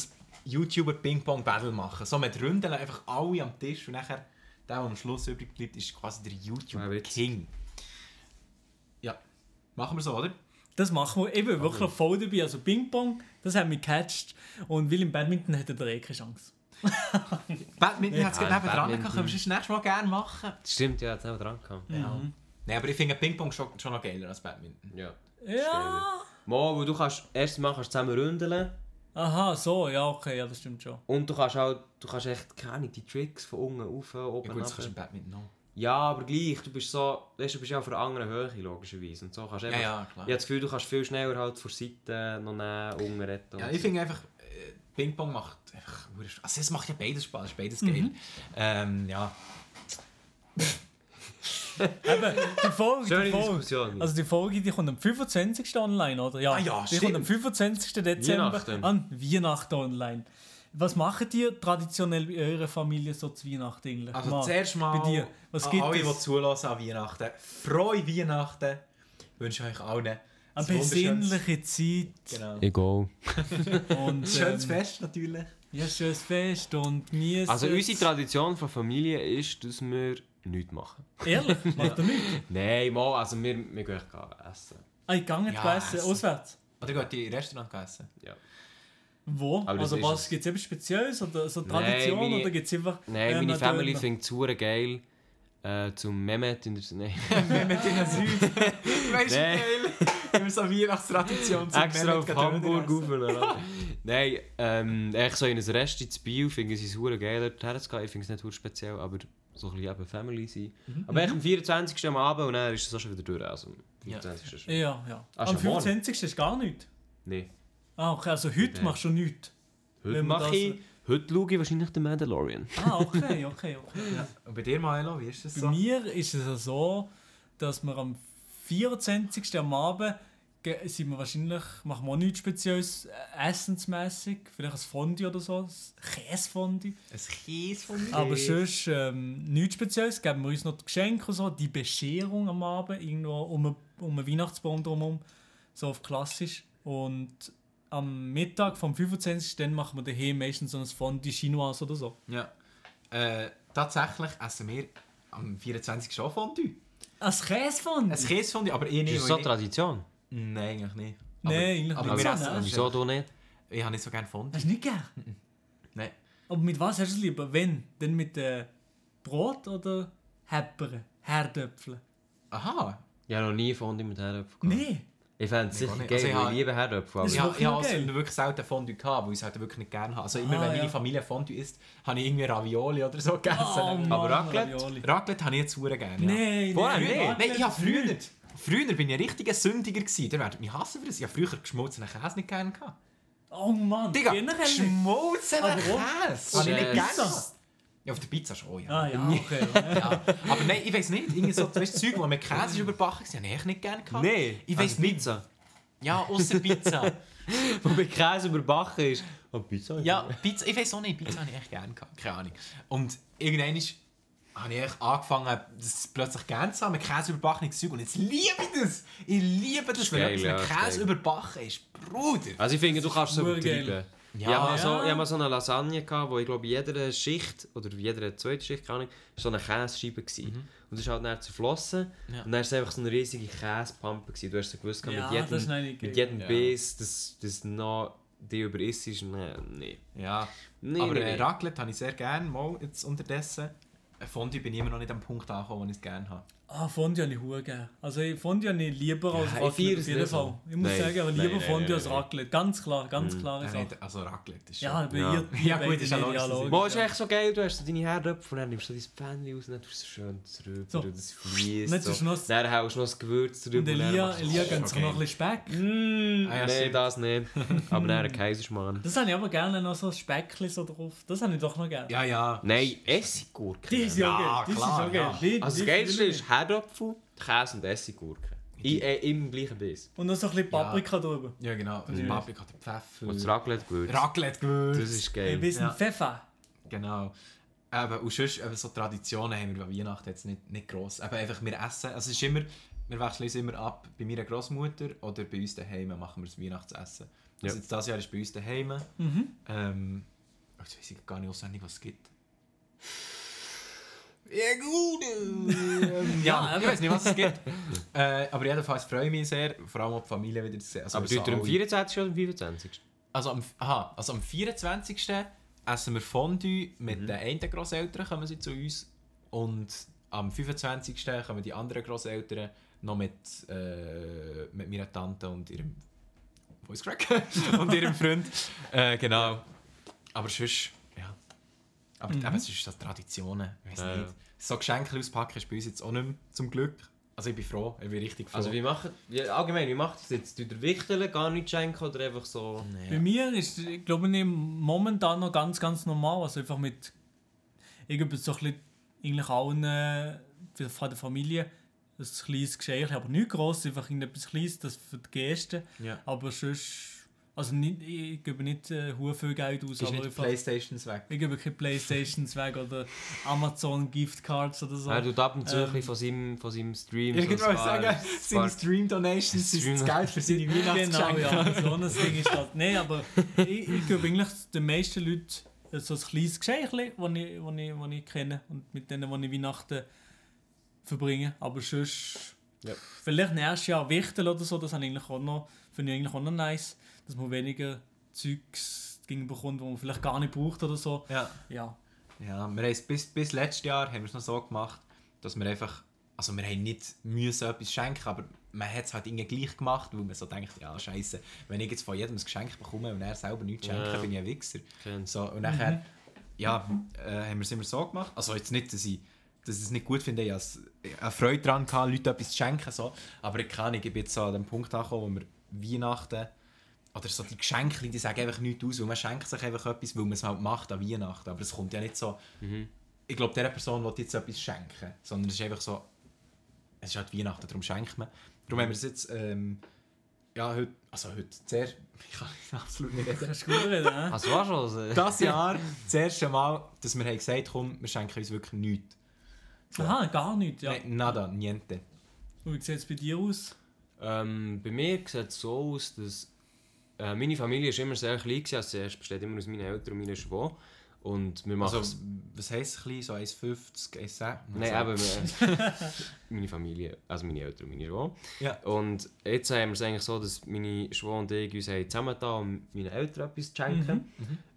YouTuber-Ping-Pong-Battle machen. So mit Runden, einfach alle am Tisch und nachher der, der am Schluss übrig bleibt, ist quasi der Ja. YouTuber-King. Ja, machen wir so, oder? Das machen wir. Ich bin wirklich voll dabei. Also Ping-Pong, das hat mich gecatcht. Und weil im Badminton hätte er eh keine Chance. Badminton hat es Ja, gerade Badminton. gehabt, können wir das nächste Mal gerne machen. Stimmt, ja, haben wir dran gehabt. Ja. Nein, aber ich finde Ping-Pong schon, schon noch geiler als Badminton. Ja. Ja. Mal, weil du kannst, erst mal kannst du zusammen ründeln Aha, so, ja, okay, ja, das stimmt schon. und du kannst auch, du kannst echt, keine Ahnung, die Tricks von unten rauf, oben Ja gut, das kannst du im Badminton noch. Ja, aber gleich, du bist so, weißt, du bist ja auf einer anderen Höhe, logischerweise. Und so kannst du Ja, einfach, ja, klar. Ich habe das Gefühl, du kannst viel schneller halt von Seite noch nehmen, unten retten. Ja, ich so. finde einfach, Ping-Pong macht einfach... Spaß. Also es macht ja beides Spaß, ist beides geil. Ähm, ja. Eben, die Folge, Schöne die Folge. Also die Folge, die kommt am 25. online, oder? Ja, Ah ja, die stimmt. kommt am 25. Dezember Weihnachten. an Weihnachten online. Was macht ihr traditionell bei eurer Familie so zu Weihnachten eigentlich? Also Mal, zuerst mal bei dir. Was an gibt alle, die es? zulassen an Weihnachten. Frohe Weihnachten. wünsche ich euch allen Eine besinnliche Zeit Genau. Egal. und Schönes ähm, Fest natürlich. Ja, schönes Fest und mir Also unsere Tradition von Familie ist, dass wir nichts machen. Ehrlich, macht ihr nichts? Nein, mal, also wir, wir gehen essen. Ah, ich gehe nicht Ja, essen, essen. auswärts. Oder geht ihr in Restaurant essen? Ja. Wo? Aber also was, gibt es etwas Spezielles oder so Tradition meine- oder gibt es einfach... Nein, ähm, meine Family findet es super geil. Äh, zum Mehmet in der... Nein. Mehmet in der Süd. Weißt du, Nee. geil? Immer so Weihnachtstradition zum Extra auf Hamburg rauf. Nein, ähm, echt so in ein Rest in Biel finde ich es super geil, dort herzugehen. Ich finde es nicht super speziell, aber so ein bisschen eben Family sein. Aber echt am 24. am Abend und dann ist es auch schon wieder durch. Also am Ja. 24. ist schon. Ja, ja. Ah, Am schon morgen? 25. ist gar nichts. Nein. Ah, okay, also heute Nee. machst du nichts. Heute mache ich... Heute schaue ich wahrscheinlich den Mandalorian. Ah, okay, okay, okay. Ja. Und bei dir, Maelo, wie ist das Bei so? mir ist es ja so, dass wir am 24. am Abend sind wir wahrscheinlich, machen wir auch nichts Spezielles äh, essensmässig, vielleicht ein Fondue oder so, ein Käsefondue. Ein Käse von mir? Aber sonst ähm, nichts Spezielles, geben wir uns noch die Geschenke und so, die Bescherung am Abend, irgendwo um, einen- um einen Weihnachtsbaum drumherum, so auf klassisch. Und am Mittag vom 25. dann machen wir daheim meistens so ein Fondue Chinois oder so. Ja. Äh, tatsächlich essen wir am 24. schon Fondue. Ein Käsefondue? Ein Käsefondue, aber ich nicht. Ist das weil so ich- Tradition? Nein, eigentlich nicht. Nein, eigentlich aber nicht. wir Also, essen nein. es Wieso du nicht? Ich habe nicht so gerne Fondue. Hast du nicht gern? Nein. Aber mit was hast du es lieber? Wenn? Denn mit äh, Brot oder Heppern? Herdöpfeln? Aha. Ich habe noch nie Fondue mit Herdöpfel gehabt. Nee. Ich fände es sicher geil, Also ich ich liebe Herdöpfel. Ich ich noch habe also wirklich selten Fondue gehabt, weil ich es halt wirklich nicht gerne habe. Also immer Ah, wenn ja. meine Familie Fondue isst, habe ich irgendwie Ravioli oder so gegessen. Oh, Mann, Aber Raclette? Ravioli. Raclette habe ich jetzt sehr gerne. Ja. Nein, Vorher nein, Nein, ich habe früher, nicht. früher bin ich ein richtiger Sündiger gewesen. Ihr werdet mich hassen für das. Ich habe früher geschmolzenen Käse nicht gerne gehabt. Oh Mann, Digga, geschmolzenen? Käse. Habe ich nicht gerne gehabt. Ja, auf der Pizza schon, ja. Ah ja, okay. ja. Aber nein, ich weiß nicht. Irgendwie so, weißt, Zeug, wo mit Käse ist überbacken war, habe ich nicht gerne gehabt. Nein, Ich also weiss nicht. Pizza. Ja, außer Pizza. Wo mit Käse überbacken ist. Oh, Pizza? ja, Pizza, ich weiß auch nicht, Pizza habe ich echt gerne gehabt. Keine Ahnung. Und irgendwann ist, habe ich echt angefangen, das plötzlich gerne zu haben, mit Käse überbackenes Zeug. Und jetzt liebe ich das. Ich liebe das, wenn geil, etwas mit Käse überbacken ist. Bruder. Also ich finde, du kannst es übertreiben. Ja, ich habe mal, so, Ja. ich habe mal so eine Lasagne, gehabt, wo ich glaube, in jeder Schicht, oder in jeder zweiten Schicht, keine Ahnung, so eine Käsescheibe gewesen. Und das ist halt dann zerflossen. Ja. Und dann war es einfach so eine riesige Käsepampe. gewesen. Du hast so gewusst, Ja, mit jedem, mit jedem Ja. Biss, dass das noch die über ist, ist nee, nee. Ja. Nee, Aber nee. Raclette habe ich sehr gerne, mal jetzt unterdessen. Fondue bin ich immer noch nicht am Punkt angekommen, wo ich es gerne habe. Ah, Fondue habe ich hure gerne. Also ich- Fondue habe ich lieber als Raclette, auf jeden. Fall. Ich muss Nein. sagen, aber Nein, lieber nein, Fondue nein, als nein. Raclette. Ganz klar, ganz Mhm. klare Ja, Sache. nicht- also Raclette ist Ja, schon... bei Ja. ihr, Ja, gut, ist ja logisch, ist- Mo, ist echt so geil, du hast so deine Herdöpfel und dann nimmst du so dein Pfännchen raus und dann tust du schön drüber So. und es fließt Nicht so. Schnuss. Dann haust du noch das Gewürz drüber Und dann Elia, Elia gönnt sich noch ein bisschen Speck. Mm, Ah, ja, nee, stimmt. das nicht. Aber dann ein Kaiserschmarrn. Das habe ich aber gerne noch so ein Speckchen so drauf. Das habe ich doch noch gerne. Ja, ja. Nein, Essiggurken. Die ist Ja, ja geil. Die ist klar, ja geil. ja. Also das Geilste ist. Herdöpfel, Käse und Essiggurken. I, äh, Im gleichen Biss. Und noch so ein bisschen Paprika drüber. Ja, genau. Also Paprika, der Pfeffer. Und das Raclette-Gewürz. Raclette-Gewürz. Das ist Ein geil. bisschen Ja. Pfeffer. Genau. Eben, und sonst, eben so Traditionen haben wir bei Weihnachten jetzt nicht, nicht gross. Eben einfach, wir essen, also es ist immer, wir wechseln uns immer ab, bei meiner Großmutter oder bei uns daheim machen wir das Weihnachtsessen. Ja. Also jetzt dieses Jahr ist bei uns daheim. Mhm. Ähm, jetzt weiß ich gar nicht auswendig, was es gibt. Ja gut! Ähm, ja, ich weiß nicht, was es gibt. äh, aber jedenfalls freue ich mich sehr, vor allem auch die Familie wieder zu sehen. Also Aber wir tut ihr am alle- 24. oder am 25.? also am, aha, also am 24. essen wir Fondue mit den einen Grosseltern, kommen sie zu uns. Und am 25. kommen die anderen Grosseltern noch mit, äh, mit meiner Tante und ihrem Voice Crack und ihrem Freund. Äh, genau. Aber sonst. Aber Mhm. eben, es ist so Traditionen. Ich weiß Ja, nicht. ja. So Geschenke auspacken ist bei uns jetzt auch nicht mehr, zum Glück. Also ich bin froh, ich bin richtig froh. Also wie macht, wie, allgemein, wie macht ihr das jetzt? Tut ihr Wichteln, gar nicht schenken oder einfach so... Bei mir ist, ich glaube ich, momentan noch ganz, ganz normal. Also einfach mit irgendwie so ein bisschen, eigentlich allen äh, für- von der Familie ein kleines Geschenk, aber nicht gross, einfach irgendetwas Kleines, das für die Gäste. Ja. Aber sonst, also nicht, ich gebe nicht äh, viel Geld aus, ist aber nicht Playstations weg. ich gebe keine Playstations weg oder Amazon Giftcards oder so. Er tut ab und zu ein Ähm, bisschen von seinem, von seinem Stream Ich so ein wollte paar- sagen, seine paar- Stream-Donations sind das Stream- Geld für seine Genau, Weihnachtsgeschenke. ja, so ein Ding ist das. Nein, aber ich, ich gebe eigentlich den meisten Leuten so ein kleines Geschenk, das ich, das ich, das ich kenne und mit denen, die ich Weihnachten verbringe. Aber sonst, Ja. vielleicht nächstes Jahr Wichtel oder so, das habe ich eigentlich auch noch, finde ich eigentlich auch noch nice, dass man weniger Zeugs bekommt, wo man vielleicht gar nicht braucht oder so. Ja. Ja, Ja, wir haben bis, bis letztes Jahr haben wir es noch so gemacht, dass wir einfach, also wir haben nicht müssen etwas schenken, aber man hat es halt irgendwie gleich gemacht, weil man so denkt, ja scheiße, wenn ich jetzt von jedem ein Geschenk bekomme und er selber nichts schenken, Ja. bin ich ein Wichser. Kennt's. So, und nachher, ja, äh, haben wir es immer so gemacht. Also jetzt nicht, dass ich, dass ich es nicht gut finde, ich hatte eine Freude daran, gehabt, Leuten etwas zu schenken, so. aber ich kann nicht, ich bin jetzt so an dem Punkt angekommen, wo wir Weihnachten oder so die Geschenke, die sagen einfach nichts aus, weil man schenkt sich einfach etwas, weil man es halt macht an Weihnachten, aber es kommt ja nicht so, Mhm. ich glaube, dieser Person will jetzt etwas schenken, sondern es ist einfach so, es ist halt Weihnachten, darum schenkt man. Darum haben wir es jetzt, ähm, ja, heute, also heute, sehr, ich kann absolut nicht reden. das ist gut, reden, hä? Also war schon so. Das Jahr das erste Mal, dass wir haben gesagt komm, wir schenken uns wirklich nichts. Aha, gar nicht, ja. Nein, nada, niente. Und wie sieht es bei dir aus? Ähm, bei mir sieht es so aus, dass äh, meine Familie ist immer sehr klein war. Also es besteht immer aus meinen Eltern und meinen Schwester. Und wir machen Also, was heisst klein? So 1,50, 1,10? Nein, eben. äh, meine Familie, also meine Eltern und meine Schwester. Ja. Und jetzt haben wir es eigentlich so, dass meine Schwester und ich uns haben zusammengetan, um meinen Eltern etwas zu schenken.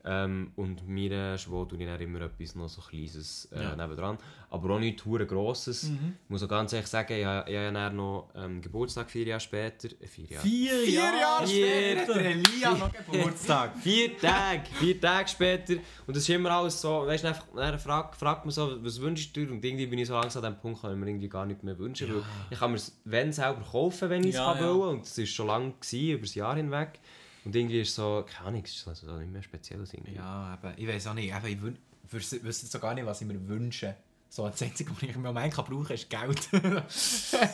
Ähm, und meiner Schwester tue ich dann immer etwas noch so Kleines äh, Ja. nebendran. Aber auch nichts hure Grosses. Mhm. Ich muss auch ganz ehrlich sagen, ich habe, ich habe dann noch ähm, Geburtstag vier Jahre später. Äh, vier Jahre. Vier, Vier Jahre später Vier. hat Elia noch Geburtstag. Vier Tage, vier Tage später. Und das ist immer alles so, weißt du, einfach, dann fragt, fragt man so, was wünschst du dir? Und irgendwie bin ich so langsam an dem Punkt, kann ich mir irgendwie gar nicht mehr wünschen. Weil ich kann mir es, wenn selber kaufen, wenn ich es Ja, kann ja. wollen. Und das war schon lange, gewesen, über das Jahr hinweg. Und irgendwie ist es so, keine Ahnung, es ist also nicht mehr speziell. Irgendwie. Ja, aber ich weiß auch nicht. Eben, ich wüsste so gar nicht, was ich mir wünsche. So, das Einzige, was ich im Moment kann brauchen kann, ist Geld.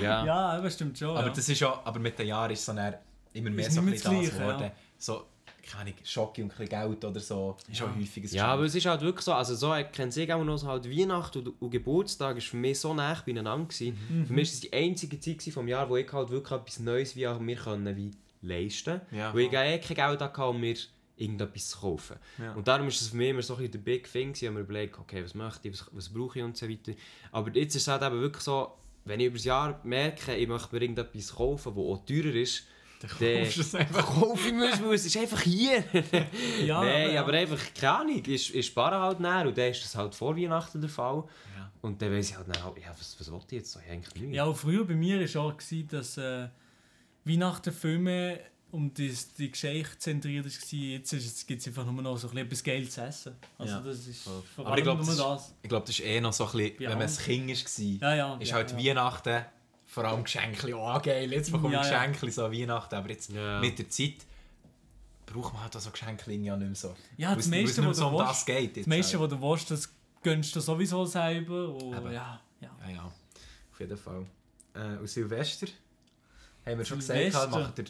Ja. Ja, das stimmt schon. aber, ja. das ist ja, aber mit den Jahren ist es so dann immer mehr Ist so ein bisschen das geworden. ja. So, keine Ahnung, Schocke und ein Geld oder so. Ist auch häufig ein Ja, aber es ist halt wirklich so, also so kennt sich auch noch so halt Weihnachten und, und Geburtstag ist für mich so nah beieinander gewesen. Mhm. Für mich war es die einzige Zeit gewesen vom Jahr, wo ich halt wirklich etwas Neues wie auch mir können wie leisten. Ja, wo ich eh kein Geld hatte, um mir irgendetwas zu kaufen. Ja. Und darum ist es für mich immer so ein bisschen der Big Thing, ich habe mir überlegt, okay, was möchte ich, was, was brauche ich und so weiter. Aber jetzt ist es halt eben wirklich so, wenn ich über das Jahr merke, ich möchte mir irgendetwas kaufen, das auch teurer ist, Dann kaufst du es einfach. kauf ich mir es, weil es ist einfach hier. Ja, Nein, ja. aber einfach, keine Ahnung, ich, ich spare halt näher und dann ist das halt vor Weihnachten der Fall. Ja. Und dann weiss ich halt, dann, ja, was, was wollte ich jetzt? Ich eigentlich nichts. Ja, und früher bei mir war auch, gewesen, dass äh, Weihnachten-Filme um die, die Geschichte zentriert war. Jetzt gibt es einfach nur noch so ein bisschen etwas Geld zu essen. Also Ja. das ist vor Aber ich allem glaub, nur das das. Ich glaube, das ist eh noch so ein bisschen, wenn man ein Kind war, Ja, ja. ist ja, halt ja. Weihnachten, vor allem Geschenke, oh geil, jetzt bekomme ich. Geschenke, so an Weihnachten, aber jetzt Ja. mit der Zeit braucht man halt auch so Geschenke ja nicht mehr so. Ja, das meiste, was so um willst, das geht. Das meiste, was du willst, das gönnst du sowieso selber. Und Eben. ja, ja. Ja, ja, auf jeden Fall. Äh, und Silvester? Haben wir schon gesagt, macht ihr...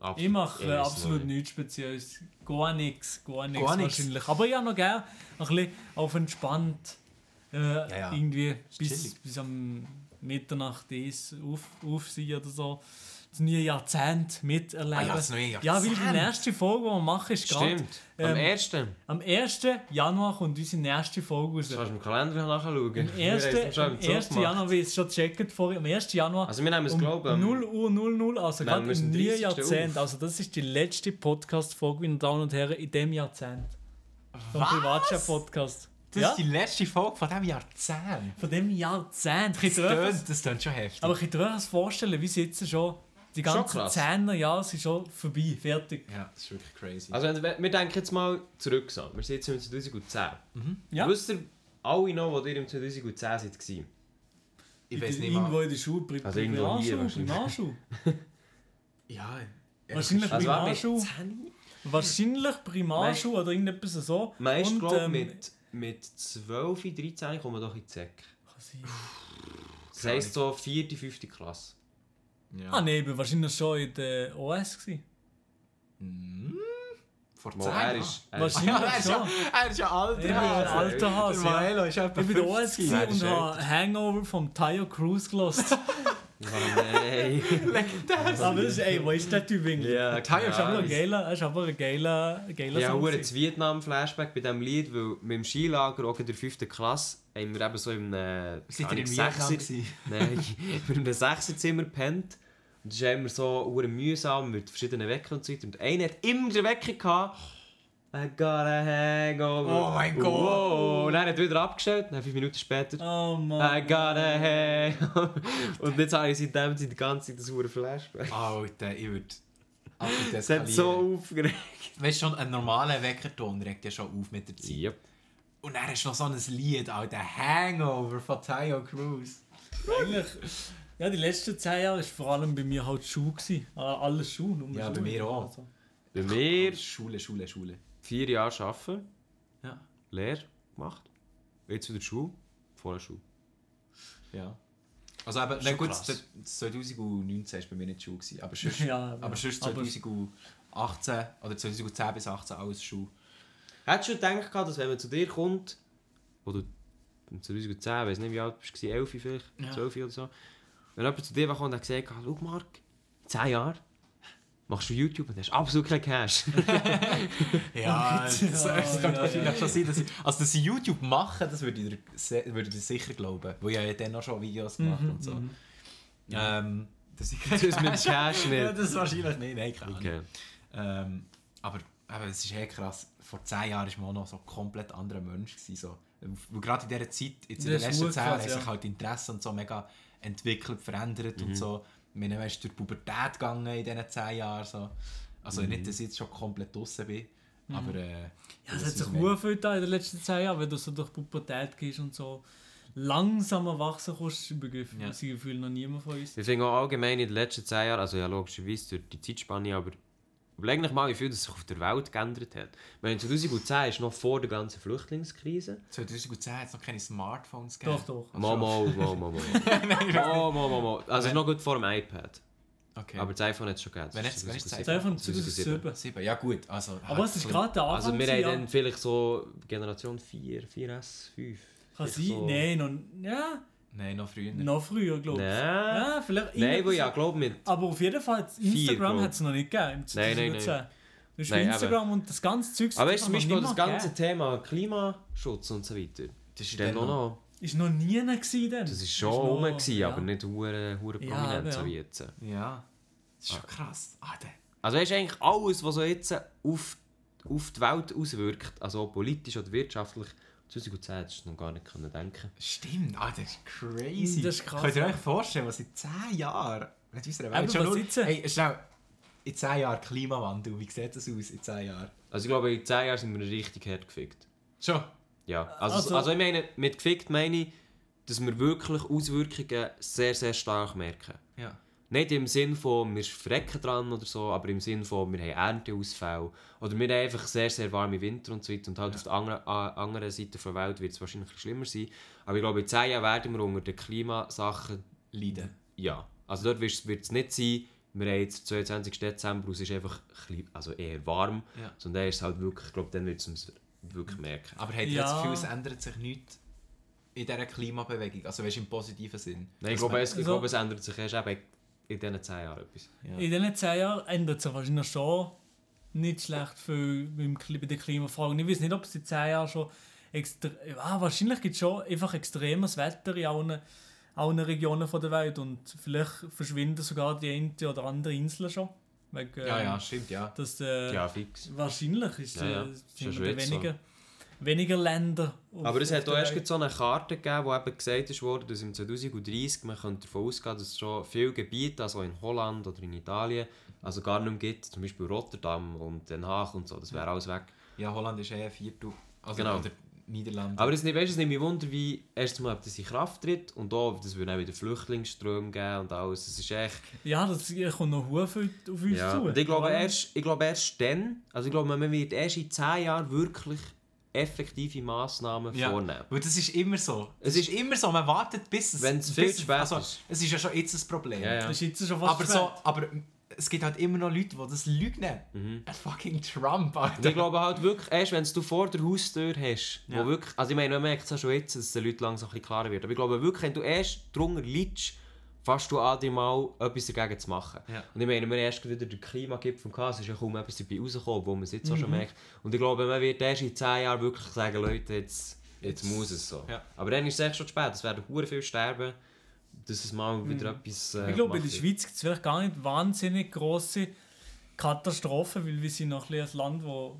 Absolut. Ich mache äh, absolut nichts Spezielles. Gar nichts, gar nichts wahrscheinlich. Aber ich habe noch gerne ein bisschen auf entspannt. Äh, ja. Irgendwie bis, bis am Mitternacht ist auf, auf sein oder so. Das neue Jahrzehnt miterleben. Ah ja, das neue Ja, weil die Jahrzehnt. nächste Folge, die wir machen, ist gerade Stimmt. ähm, Am 1. am 1. Januar kommt unsere nächste Folge raus. Das kannst du im Kalender nachschauen. Am Wir 1. haben es schon am im Zug 1. gemacht. Januar, wie es schon gecheckt vorher, am 1. Januar Also wir nehmen es, um glaube ich, 0 Uhr 00, also gerade im neuen 30. Jahrzehnt. auf. Also das ist die letzte Podcast-Folge, meine Damen und Herren, in diesem Jahrzehnt. Vom Was? Privatchef-Podcast. Das Ja, ist die letzte Folge von diesem Jahrzehnt. von diesem Jahrzehnt. Das tönt, tönt schon heftig. Aber könnt ihr euch das vorstellen, wie jetzt schon, die ganzen. 10er Jahre sind schon vorbei, fertig. ja, das ist wirklich crazy. Also wenn- wir denken jetzt mal zurück. So. Wir sind jetzt im 2010. Ja. Wisst ihr alle noch, wo ihr im 2010 seid? gewesen? ich weiß nicht Irgendwo mal. in der Schule, Pri Also irgendwo hier Primarschule. Ja, Wahrscheinlich Also Primarschule. 10? Wahrscheinlich Primarschule oder irgendetwas so. Man ist, Und, glaube ähm, mit, mit 12, 13 kommen wir doch in die Säcke. kann sein. Das heisst so 4., 5. Klasse. Ja. Ah, nee, ich war wahrscheinlich schon in der OS. Gewesen. Hm? Vor Mal, 10 er Jahren. ist, er Wahrscheinlich Ja, er ist ja, er ist ja alter Ich bin ein Hase. alter Hase, ja. Milo ist etwa Ich bin in der OS 50. gewesen Nein, das und habe Hangover vom Tayo Cruz gelost. Oh nein. aber das ist, ey, wo ist der Typ eigentlich? ja, Tayo Er ist aber ein geiler, er ist aber ein geiler, ein geiler Ja, gewesen. das Vietnam-Flashback bei diesem Lied, weil mit dem Skilager, auch in der 5. Klasse, haben wir eben so Seid ihr Sechser-? Nein, wir haben in einem Sechserzimmer gepennt. Und das ist immer so mühsam mit verschiedenen Weckern und so weiter. Und einer hat immer den Wecker gehabt. I got a hangover. Oh mein Gott. Wow. Und dann hat er wieder abgestellt. Dann fünf Minuten später. Oh I Mann. got a hangover. Und jetzt habe ich seitdem die ganze Zeit das hure Flashback. Alter, ich würde... Das hat so aufgeregt. Weißt du, schon ein normaler Weckerton regt ja schon auf mit der Zeit. Yep. Und dann ist noch so ein Lied, Alter, Hangover von Tayo Cruz. Eigentlich, ja, die letzten zehn Jahre war vor allem bei mir halt Schuh. Gewesen. Ah, Alles Schuh. Ja, Schuh. bei mir auch. Also. Bei mir Schule, Schule, Schule. Vier Jahre arbeiten, Ja. Lehre gemacht. Jetzt wieder Schule, vorher Schule. Ja. Also eben, nein, gut, krass. das- 2019 war bei mir nicht Schule, gewesen, aber sonst, Ja, aber ja. sonst Aber- 2018 oder 2010 bis 2018 alles Schule. Hättest du gedacht, dass wenn man zu dir kommt, wo du im 2010, ich weiß nicht wie alt du warst, 11 vielleicht, Ja. 12 oder so, wenn jemand zu dir kommt und gesagt, schau Marc, in 10 Jahren machst du YouTube und hast absolut keinen Cash. Ja, das, das Ja, könnte ja, wahrscheinlich ja. schon sein, dass ich, also dass sie YouTube machen, das würde ich, würde ich dir sicher glauben, weil ich ja dann auch schon Videos gemacht Mhm, und so. mhm. Ähm, dass ich Das mit dem Cash Ja, nicht. das wahrscheinlich nicht, nein, keine. Okay. Ähm, aber aber es ist echt krass. Vor 10 Jahren war man auch noch so ein komplett anderer Mensch. Gewesen, so. Weil gerade in dieser Zeit, jetzt in den Das ist letzten 10 Jahren, hat ja. sich halt die Interessen und so mega entwickelt, verändert und so. Ich meine, ist durch die Pubertät gegangen in diesen 10 Jahren. So. Also nicht, dass ich jetzt schon komplett draußen bin, aber... Äh, Ja, das es hat ist sich sehr viel in den letzten zehn Jahren, wenn du so durch die Pubertät gehst und so langsam erwachsen kannst, übergriffen. Ja. Das Gefühl noch niemand von uns. Ich finde auch allgemein in den letzten 10 Jahren, also ja logischerweise durch die Zeitspanne, aber überleg dich mal, wie viel das sich auf der Welt geändert hat. Ich meine, 2010 ist noch vor der ganzen Flüchtlingskrise. 2010 hat es noch keine Smartphones gegeben. Doch, doch. Mal, mal, mal, mal, mal. Mal, mal, mal, mal. Also es ist noch gut vor dem iPad. Okay. Aber das iPhone hat es schon gegeben. Wenn Das jetzt- ist wenn jetzt 2007. Das iPhone 2007. 2007. Sieben, ja gut. Also, Aber es ist gerade der Anfang. Also wir haben dann vielleicht so Generation 4, 4S, 5. Kann sein? so- Nein, noch, ja, Nein, noch früher. noch früher, glaube ich. Nein. Ja, vielleicht Nein, wo ja, glaube mit. Aber auf jeden Fall, Instagram hat es noch nicht gegeben. Im Nein, nein, nein. 2010. Das ist Nein, eben. Instagram und das ganze Zeug Aber weißt du, zum Beispiel das ganze gegeben. Thema Klimaschutz und so weiter. Das ist Dann noch, noch... Ist noch nie gewesen dann. Das ist schon rum, gewesen, ja. aber nicht hure, hure Ja, prominent eben, so ja. wie jetzt. Ja. Das ist schon krass. Ah, der. Also weißt du, eigentlich alles, was so jetzt auf, auf die Welt auswirkt, also politisch oder wirtschaftlich, 2010 hättest du noch gar nicht können denken Stimmt, ah, das ist crazy. Das ist krass, Könnt ihr euch vorstellen, was in 10 Jahren unserer Aber Welt schon nur... jetzt? Hey, schnell. In 10 Jahren Klimawandel, wie sieht das aus in 10 Jahren? Also ich glaube, in 10 Jahren sind wir richtig hart gefickt. Schon? Ja, also, also, Also- ich meine, mit gefickt meine ich, dass wir wirklich Auswirkungen sehr, sehr stark merken. Ja. Nicht im Sinn von, wir frecken dran oder so, aber im Sinn von, wir haben Ernteausfälle. Oder wir haben einfach sehr, sehr warme Winter und so weiter. Und halt auf der anderen, anderen Seite der Welt wird es wahrscheinlich schlimmer sein. Aber ich glaube, in 10 Jahren werden wir unter den Klimasachen Leiden. Ja, also dort wird es nicht sein, wir haben jetzt den 22. Dezember und es ist einfach ein bisschen, also eher warm. Ja. Sondern ist es halt wirklich, ich glaube, dann wird es uns wirklich merken. Aber habt ihr Ja. jetzt das Gefühl, es ändert sich nichts in dieser Klimabewegung? Also weißt im positiven Sinn? Nein, ich glaube, es, ich Also- glaube, es ändert sich erst eben in diesen 10 Jahren etwas. Ja. In diesen 10 Jahren ändert sich wahrscheinlich schon nicht schlecht viel bei der Klimafrage. Ich weiß nicht, ob es in 10 Jahren schon extra ah, wahrscheinlich gibt es schon einfach extremes Wetter in allen, allen Regionen von der Welt und vielleicht verschwinden sogar die eine oder andere Insel schon. Wegen, Ja, ja, stimmt, ja. Dass, äh, Ja, fix. Wahrscheinlich ist Ja, ja. äh, sind wir jetzt so. Weniger, weniger Länder. Aber es hat auch erst so eine Karte gegeben, wo eben gesagt ist worden, dass im 2030 man könnte davon ausgehen, dass es schon viele Gebiete, also in Holland oder in Italien, also gar nicht mehr gibt. Zum Beispiel Rotterdam und Den Haag und so, das wäre alles weg. Ja, Holland ist eh ein Viertel. Also, Genau. Oder Niederlande. Aber es, weißt, nimmt mich Wunder, wie erstens mal, ob das in Kraft tritt und auch, das würde auch wieder Flüchtlingsströme geben und alles. Es ist echt... Ja, das kommt noch viel auf uns Ja. zu. Und ich glaube, erst, ich glaube erst dann, also ich glaube, man wird erst in 10 Jahren wirklich effektive Massnahmen ja. vornehmen. Weil das ist immer so. Es Es ist immer so, man wartet bis es... Wenn es viel es- zu spät also, ist. Es ist ja schon jetzt ein Problem. Ja, ja. Das ist jetzt schon fast Aber, zu so, spät. aber es gibt halt immer noch Leute, die das leugnen. Mhm. Ein fucking Trump, Alter. ich glaube halt wirklich, erst wenn du vor der Haustür hast, Ja. wo wirklich, also ich meine, man merkt es ja schon jetzt, dass es den Leuten langsam ein bisschen klarer wird, aber ich glaube wirklich, wenn du erst drunter liegst, fast du an mal etwas dagegen zu machen. Ja. Und ich meine, wir haben erst wieder den Klimagipfel gehabt, es ist ja kaum etwas dabei rausgekommen, wo man es jetzt auch Mhm. schon merkt. Und ich glaube, man wird erst in 10 Jahren wirklich sagen, Leute, jetzt, jetzt Jetzt- muss es so. Ja. Aber dann ist es echt schon zu spät, es werden hure viel sterben, dass es mal wieder etwas äh, Mhm. Ich glaube, in der. Schweiz gibt es vielleicht gar nicht wahnsinnig grosse Katastrophen, weil wir sind noch ein, ein Land, wo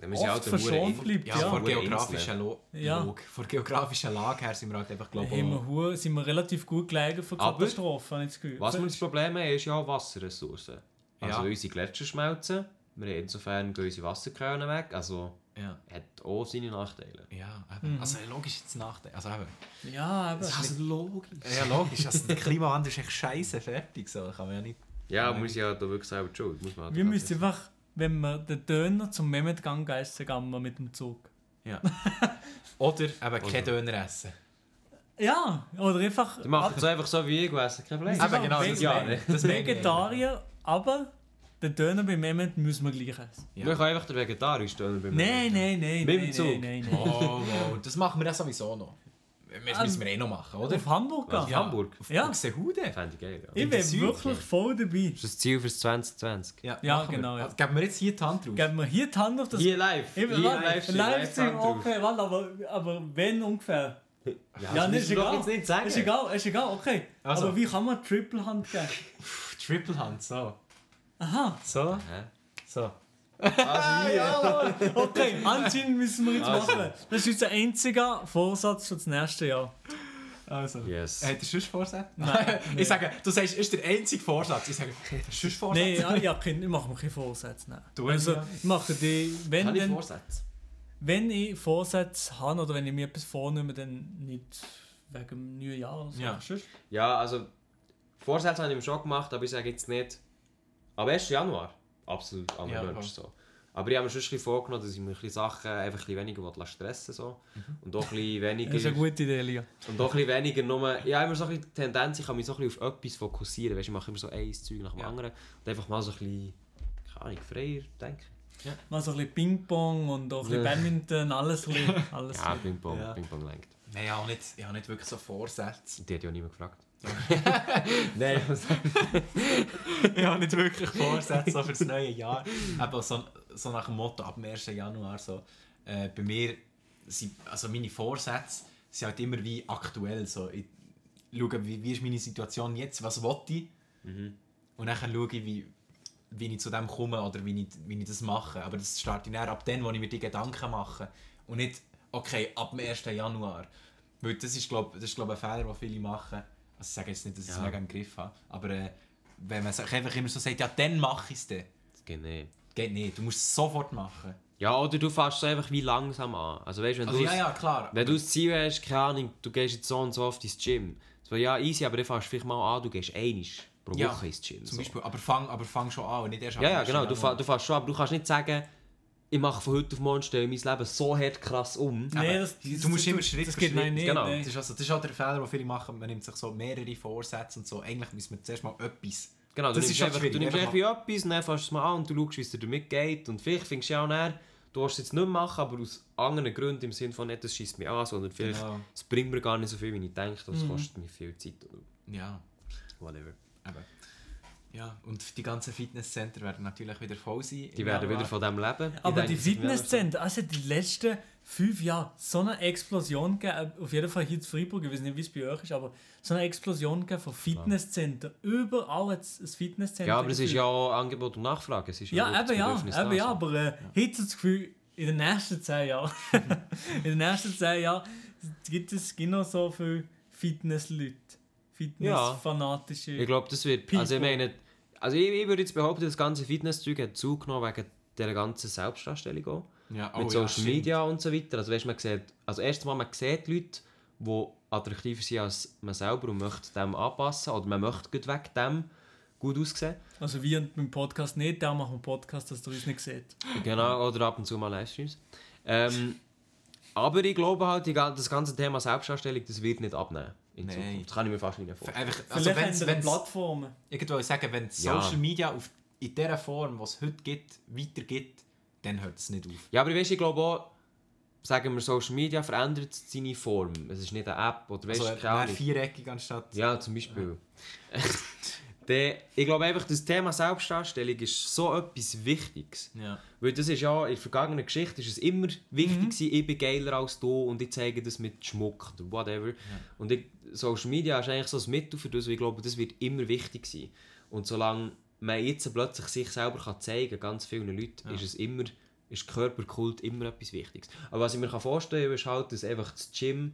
Ja, wir oft halt verschont bleibt. Ja, Ja, geografischer. Lo Ja. Log. Von geografischer Lage her sind wir halt einfach, glaube haben wir, sind wir relativ gut gelegen für Katastrophen. Was wir das Problem haben, ist ja Wasserressourcen. Also Ja. unsere Gletscher schmelzen, wir haben insofern gehen unsere Wasserquellen weg, also Ja. hat auch seine Nachteile. Ja, eben. Mhm. Also logisch jetzt Nachteil. Also eben. Ja, aber Also logisch. Ja, logisch. Also der Klimawandel ist echt scheiße fertig. So. Kann man ja nicht... Ja, man muss ja da wirklich selber schuld. Muss man halt wir müssen einfach, wenn wir den Döner zum Mehmet Gang essen, gehen wir mit dem Zug. Ja. Oder eben kein Döner essen. Ja, oder einfach. Die machen es einfach so wie ich, essen kein. Wir sind Eben, genau, das ja. Das. Vegetarier, aber den Döner beim Mehmet müssen wir gleich essen. Ja. Wir können einfach den vegetarisch tun. beim Nein, nein, nein, Mit dem nein, Zug. nein, nein, nein. Oh, wow. Das machen wir ja sowieso noch. Das müssen wir eh noch machen, oder? Auf Hamburg gehen. Ja. Hamburg? Auf Ja. Buxtehude. Fände ich geil, ja. Ich In bin Süd, wirklich voll dabei. Das ist das Ziel fürs 2020. Ja, Ja, machen wir. genau, ja. Also, geben wir jetzt hier die Hand drauf. Geben wir hier die Hand auf das... Hier live. Hier warte, live. Livestream, okay, warte, aber, aber wenn ungefähr? Ja, Ja, nee, ist egal. jetzt nicht sagen. Ist egal, ist egal, okay. Also. Aber wie kann man Triple Hand geben? Triple Hand, so. Aha, So, Hä? so. Also hier. okay, anscheinend müssen wir jetzt Also. machen. Das ist unser einziger Vorsatz für das nächste Jahr. Also. Yes. Hat er sonst Vorsatz? Nein, Ich sage, du sagst, ist der einzige Vorsatz. Ich sage, hat er sonst Vorsatz? Nein, ja, ja, kein- ich mache mir keine Vorsätze. Nein. Du, also, ja. ich mache die, wenn, ich dann, Vorsätze? wenn ich Vorsätze habe oder wenn ich mir etwas vornehme, dann nicht wegen dem neuen Jahr. oder So. Ja. Sonst- Ja, also Vorsätze habe ich mir schon gemacht, aber ich sage jetzt nicht. Ab 1. Januar. Absolut anderer Ja. So. Aber ich habe mir schon ein bisschen vorgenommen, dass ich mir ein bisschen Sachen einfach ein bisschen weniger stressen so. Und auch ein bisschen weniger. Das ist eine gute Idee, Lia. und auch ein bisschen weniger nur. Ja, immer so ein bisschen Tendenz, ich kann mich so ein bisschen auf etwas fokussieren. Weißt, ich mache immer so ein Zeug nach dem Ja. anderen. Und einfach mal so ein bisschen. Keine Ahnung, freier denken. Mal so ein bisschen Ping-Pong und auch ein bisschen Ja. Badminton, alles ein bisschen. Alles Ja, Ping-Pong, Ja. Ping-Pong lenkt. Nein, ich habe nicht, ich habe nicht wirklich so Vorsätze. Die hat ja niemand gefragt. Nein, ich habe nicht wirklich Vorsätze so für das neue Jahr. Aber so, so nach dem Motto, ab dem 1. Januar so. Äh, bei mir sind, also meine Vorsätze sind halt immer wie aktuell. So. Ich schaue, wie, wie ist meine Situation jetzt, was will ich. und dann schaue ich, wie, wie ich zu dem komme oder wie ich, wie ich das mache. Aber das starte ich dann ab dann, wo ich mir die Gedanken mache. Und nicht, okay, ab dem 1. Januar. Weil das ist, glaube glaub, ein Fehler, den viele machen. Also ich sage jetzt nicht, dass ich es Ja. mega im Griff habe, aber äh, wenn man sich einfach immer so sagt, ja, dann mache ich es dann. Das geht nicht. Geht nicht, du musst es sofort machen. Ja, oder du fährst so einfach wie langsam an. Also weißt, wenn Also du ja, ja, klar. Wenn du das Ziel hast, keine Ahnung, du gehst jetzt so und so oft ins Gym. So, ja, easy, aber dann fährst du vielleicht mal an, du gehst einisch pro Woche Ja, ins Gym. Zum so. Beispiel, aber fang, aber fang schon an und nicht erst Ja, ja, genau, du, du fährst schon, aber du kannst nicht sagen, ich mache von heute auf morgen stelle mein Leben so hart krass um. Nee, das, du musst immer Schritt das für Schritt, nein, nicht. genau. Nee. Das ist, also, das ist auch der Fehler, den viele machen. Man nimmt sich so mehrere Vorsätze und so. Eigentlich muss man zuerst mal etwas. Genau, du Das nimmst ist schon einfach, du nimmst einfach etwas und dann fährst du es mal an und du schaust, wie es dir damit geht. Und vielleicht findest du ja auch näher, du hast es jetzt nicht machen, aber aus anderen Gründen, im Sinne von nicht, das schießt mich an, sondern vielleicht, Genau. es bringt mir gar nicht so viel, wie ich denke, das kostet mir viel Zeit Ja, whatever. eben. Ja, und die ganzen Fitnesscenter werden natürlich wieder voll sein. Die werden wieder von dem leben. Aber die Fitnesszentren, also die letzten fünf Jahre so eine Explosion gegeben, auf jeden Fall hier in Freiburg, ich weiß nicht, wie es bei euch ist, aber so eine Explosion gegeben von Fitnesszentren. Überall ein Fitnesszentrum. Ja, aber es ist ja auch Angebot und Nachfrage. Es ist Ja, das eben ja, eben da, ja, aber äh, heute das Gefühl, in den nächsten zehn Jahren, in den nächsten zehn Jahren gibt es genau so viele Fitnessleute, Fitnessfanatische. Ich glaube, das wird. Also ich meine, also ich, ich würde jetzt behaupten, das ganze Fitnesszeug hat zugenommen wegen der ganzen Selbstdarstellung auch. Ja, mit oh, Social ja. Media und so weiter. Also weißt, man sieht, also erstens mal, man sieht Leute, die attraktiver sind als man selber und möchte dem anpassen oder man möchte gut weg dem gut aussehen. Also wir beim Podcast nicht, da machen wir einen Podcast, dass ihr uns nicht seht. Genau, oder ab und zu mal Livestreams. Ähm, aber ich glaube halt, das ganze Thema Selbstdarstellung, das wird nicht abnehmen. In Nein. Zukunft. Das kann ich mir fast nicht vorstellen. Einfach, also wenn's, wenn's, Plattformen. ich würde sagen, wenn Ja. Social Media auf, in der Form, was es heute gibt, weitergibt, dann hört es nicht auf. Ja, aber weißt, ich glaube auch, sagen wir, Social Media verändert seine Form. Es ist nicht eine App oder weißt, Also keine mehr Ahnung. viereckig anstatt... Ja, zum Beispiel. Der, ich glaube einfach, das Thema Selbstdarstellung ist so etwas Wichtiges. Ja. Weil das ist ja, in der vergangenen Geschichte ist es immer wichtig Mhm. gewesen, ich bin geiler als du und ich zeige das mit Schmuck oder whatever. Und ich, Social Media ist eigentlich so ein Mittel für das, weil ich glaube, das wird immer wichtig sein. Und solange man jetzt plötzlich sich selber kann zeigen kann, ganz vielen Leuten, ist es immer, ist Körperkult immer etwas Wichtiges. Aber was ich mir vorstellen kann, ist halt, dass einfach das Gym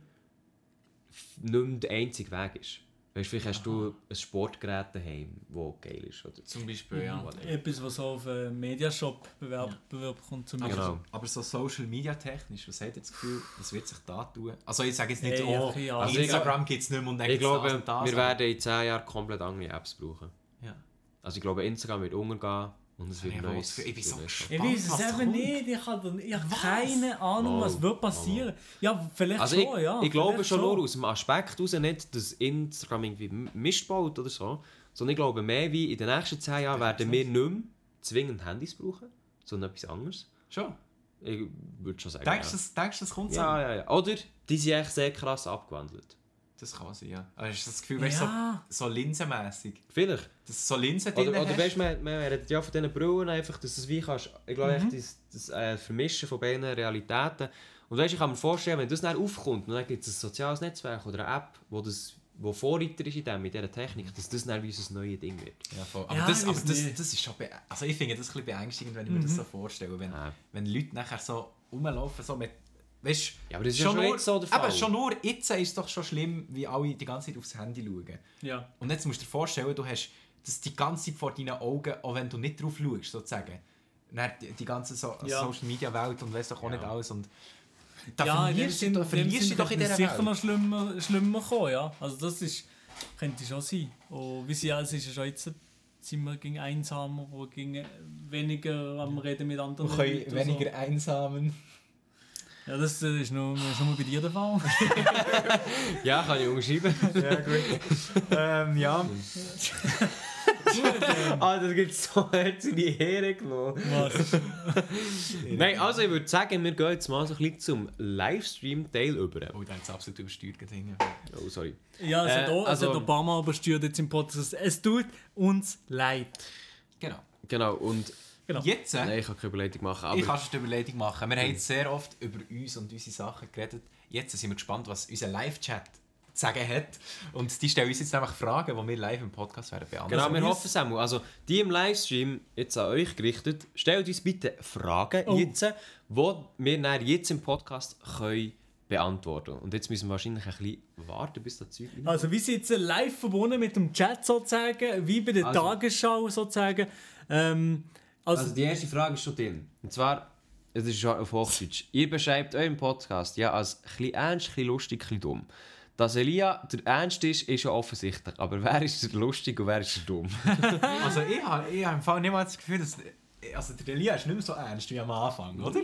nicht mehr der einzige Weg ist. Weißt, vielleicht hast du ein Sportgerät daheim, das geil ist. Oder Zum Beispiel, ja. Etwas, was so auf einen Mediashop bewerb, bewerb kommt zum Aber, Beispiel. Genau. aber so Social Media technisch, was habt ihr das Gefühl, was wird sich da tun? Also ich sage jetzt nicht, Hey, oh, ja, also Instagram gibt es nicht mehr und dann Ich gibt's das glaube, und das, wir werden in 10 Jahren komplett andere Apps brauchen. Ja. Also ich glaube, Instagram wird untergehen und es wird Ich, neues. ich bin so gespannt. Ich weiß es eben nicht, ich habe ich hab keine Ahnung, was wird passieren. Ja, vielleicht Also ich, schon, ja. ich glaube schon nur aus dem Aspekt heraus, nicht, dass Instagram irgendwie Mist baut oder so, sondern ich glaube mehr wie in den nächsten 10 Jahren werden wir nicht mehr zwingend Handys brauchen, sondern etwas anderes. Schon. Ich würde schon sagen, Denkst du, ja. das, denkst das kommt so? Ja, ja, ja. Oder die sind echt sehr krass abgewandelt. Das kann sein, ja. Also hast du das Gefühl, weißt, Ja. so, so linsenmässig, Vielleicht. dass du so Linsen drin Oder, oder weißt du, man, man redet ja von diesen Brillen einfach, dass es wie kannst, ich glaube Mhm. echt, das, das äh, Vermischen von beiden Realitäten. Und weißt, ich kann mir vorstellen, wenn das dann aufkommt, dann gibt es ein soziales Netzwerk oder eine App, wo das wo Vorreiter ist in, dem, in dieser Technik, dass das dann wie unser neues Ding wird. Ja, voll. Aber, Ja, das, ich aber das, das ist schon... Also ich finde das ein bisschen beängstigend, wenn ich mir das so vorstelle. Wenn, Ja. wenn Leute nachher so rumlaufen, so mit... Weißt, Ja, aber das ist ja schon jetzt so der Fall. Aber schon nur jetzt ist es doch schon schlimm, wie alle die ganze Zeit aufs Handy schauen. Ja. Und jetzt musst du dir vorstellen, du hast das die ganze Zeit vor deinen Augen, auch wenn du nicht drauf schaust, sozusagen. Dann die, die ganze so Ja. Social Media Welt und weißt doch auch Ja. nicht alles. Und da ja, in dem verlierst du, Sinn, da in dem verlierst du doch in dieser sicher Welt. noch schlimmer, schlimmer kommen, ja. Also das ist, könnte schon sein. Und wie sie ja, es ist ja schon jetzt, sind wir gegen einsamer, wo gegen weniger am Reden mit anderen Leuten und so. einsamen. Ja, das äh, ist nur, ist nur bei dir der Fall. Ja, kann ich unterschreiben. Ja, gut. ähm, ja. ah, das gibt so herzliche Ehre genommen. Was? Nein, also ich würde sagen, wir gehen jetzt mal so ein bisschen zum Livestream-Teil über. Oh, hat es absolut übersteuert. gerade. Oh, sorry. Ja, es, Äh, hat auch, es also- paar Mal übersteuert jetzt im Podcast. Es tut uns leid. Genau. Genau, und... Genau. Jetzt, äh, Nein, ich kann keine Überleitung machen, aber... ich kann schon die Überlegung machen. Wir haben jetzt sehr oft über uns und unsere Sachen geredet. Jetzt sind wir gespannt, was unser Live-Chat sagen hat. Und die stellen uns jetzt nämlich Fragen, die wir live im Podcast werden beantworten. Genau, wir wir- hoffen Samuel. Also, die im Livestream, jetzt an euch gerichtet, stellt uns bitte Fragen Oh. jetzt, die wir dann jetzt im Podcast können beantworten Und jetzt müssen wir wahrscheinlich ein bisschen warten, bis das Zeug Also wir sind jetzt live verbunden mit dem Chat sozusagen, wie bei der Also- Tagesschau sozusagen. Ähm, also, Also, die erste Frage ist schon drin. Und zwar, es ist schon auf Hochdeutsch. Ihr beschreibt euren Podcast ja als ein ernst, ein lustig, ein dumm. Dass Elia der Ernst ist, ist ja offensichtlich. Aber wer ist der lustig und wer ist der dumm? Also ich habe ich hab im Fall niemals das Gefühl, dass... Also der Elia ist nicht mehr so ernst wie am Anfang, oder?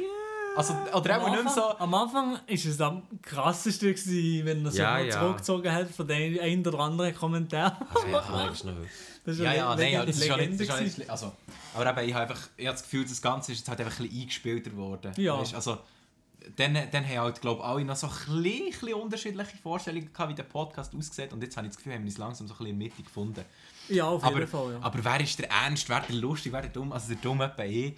Also, oder am, Anfang, so... am Anfang ist es am krassesten, gewesen, wenn er sich Ja, ja. zurückgezogen hat von den ein oder anderen Kommentar. Also, ja, Das Ja, ja, nein, ja, das ist ja nicht, Legende das ist ja nicht schlimm. also, Aber eben, ich habe einfach ich habe das Gefühl, das Ganze ist jetzt halt einfach ein bisschen eingespielter worden. Ja. Weisst, also, dann, dann haben halt, glaube ich, alle noch so ein bisschen, unterschiedliche Vorstellungen gehabt, wie der Podcast aussieht. Und jetzt habe ich das Gefühl, wir haben uns langsam so ein bisschen in Mitte gefunden. Ja, auf jeden Aber, Fall, ja. aber wer ist der Ernst, wer der lustig, wer der dumm? Also der dumme etwa eh.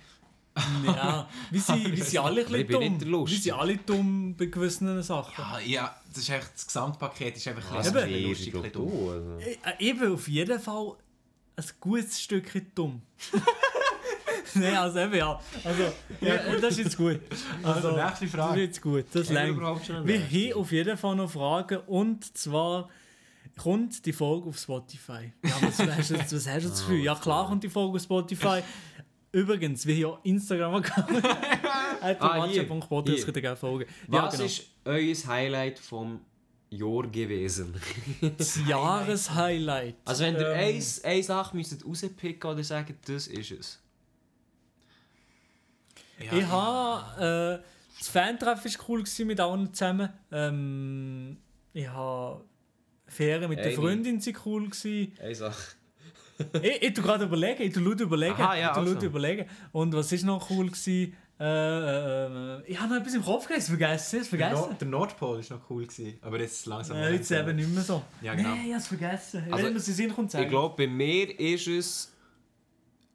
ja. Wir sind, wir sind alle ein bisschen dumm. Wir sind alle dumm bei gewissen Sachen. Ja, ja, das ist einfach, das Gesamtpaket ist einfach ein bisschen Eben. lustig, ein bisschen dumm. du, also. Äh, Eben, auf jeden Fall ein gutes Stückchen dumm. Nein, also eben ja. Also, ja, das ist jetzt gut. Also, nächste Das Frage. ist jetzt gut, das wir längt. Wir nächste? haben auf jeden Fall noch Fragen und zwar kommt die Folge auf Spotify. Ja, was hast du, was hast du das Gefühl? Ja klar kommt die Folge auf Spotify. Übrigens, wir haben ja Instagram-Account. Ah, hier. Matcha.podcast, Hier. das gerne folgen. Ja, Was genau. ist euer Highlight vom Jahr gewesen? das Jahreshighlight? Also wenn ihr Ähm, ähm, eine Sache müsstet rauspicken oder sagen, das ist es. Ja, Ich habe. Äh, das Fantreffen war cool mit allen zusammen. Ähm, ich habe. Ferien mit der Eine. Freundin sind cool gewesen. Eine Sache. ich, ich tu gerade überlegen, ich tu laut überlegen. Aha, ja, ich tu laut also. überlegen. Und was ist noch cool gewesen? Äh, äh, äh, ich habe noch etwas im Kopf gehabt, vergessen. Ich Der, vergessen. Nord der Nordpol war noch cool, gewesen, aber jetzt langsam... Äh, jetzt eben nicht mehr so. Ja, genau. Nein, ich habe es vergessen. Also, Wenn sie Sinn kommt. Ich glaube, bei mir ist es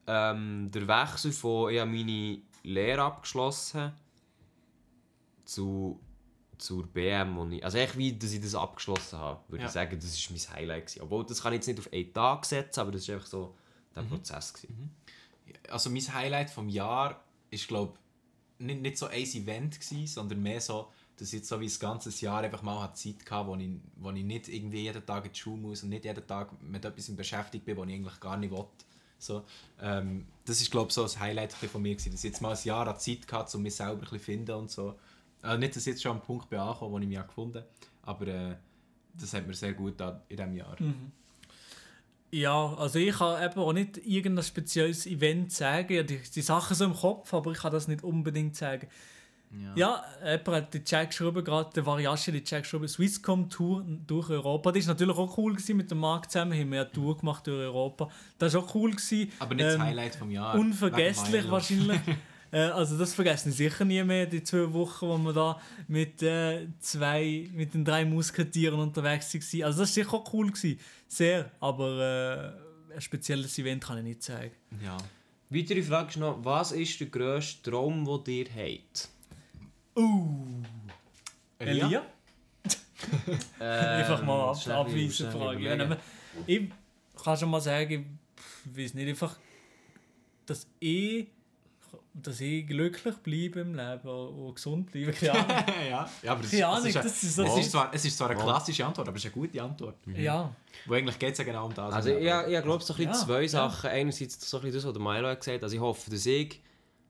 ähm, der Wechsel von, ich habe meine Lehre abgeschlossen zu, zur BM. wo ich, also echt wie, dass ich das abgeschlossen habe, würde Ja. ich sagen, das ist mein Highlight. Gewesen. Obwohl, das kann ich jetzt nicht auf einen Tag setzen, aber das war einfach so der Mhm. Prozess. Gewesen. Also mein Highlight vom Jahr ist glaube nicht, nicht so ein Event gewesen, sondern mehr so, dass ich jetzt so wie das ganze Jahr einfach mal Zeit hatte, wo ich, wo ich nicht irgendwie jeden Tag in die Schule muss und nicht jeden Tag mit etwas beschäftigt bin, was ich eigentlich gar nicht will. So, ähm, das ist glaube so das Highlight von mir gewesen, dass ich jetzt mal ein Jahr Zeit hatte, um mich selber ein zu finden und so. Äh, nicht, dass ich jetzt schon am Punkt bin angekommen, wo ich mich gefunden habe, aber äh, das hat mir sehr gut in diesem Jahr. Ja, also ich kann eben auch nicht irgendein spezielles Event sagen. Ja, die, die Sachen so im Kopf, aber ich kann das nicht unbedingt sagen. Ja, jemand hat die Chat geschrieben, gerade der Variasche, die Chat geschrieben, Swisscom Tour durch Europa. Das war natürlich auch cool gewesen, mit dem Marc zusammen, haben wir ja eine Tour gemacht durch Europa. Das war auch cool. Gewesen. Aber nicht das Ähm, Highlight vom Jahr. Unvergesslich Milo. wahrscheinlich. äh, also das vergessen ich sicher nie mehr, die zwei Wochen, wo wir da mit äh, zwei, mit den drei Musketieren unterwegs waren. Also das war sicher auch cool. Gewesen. Sehr, aber äh, ein spezielles Event kann ich nicht sagen. Ja. Weitere Frage ist noch, was ist der grösste Traum, den ihr habt? Elia? Einfach mal ab, schnell abweisen, Frage. Ja, ich kann schon mal sagen, ich weiß nicht, einfach, dass ich, dass ich glücklich bleibe im Leben und gesund bleibe. Keine Ahnung. ja, ja, aber das, Keine Ahnung, das, ist, das ist- es, das ist zwar, es ist zwar eine klassische Antwort, aber es ist eine gute Antwort. ja. Wo eigentlich geht es ja genau um das. Also ich, ich glaube so ein bisschen Ja, zwei ja. Sachen. Einerseits so ein bisschen das, was der Milo hat gesagt Also ich hoffe, dass ich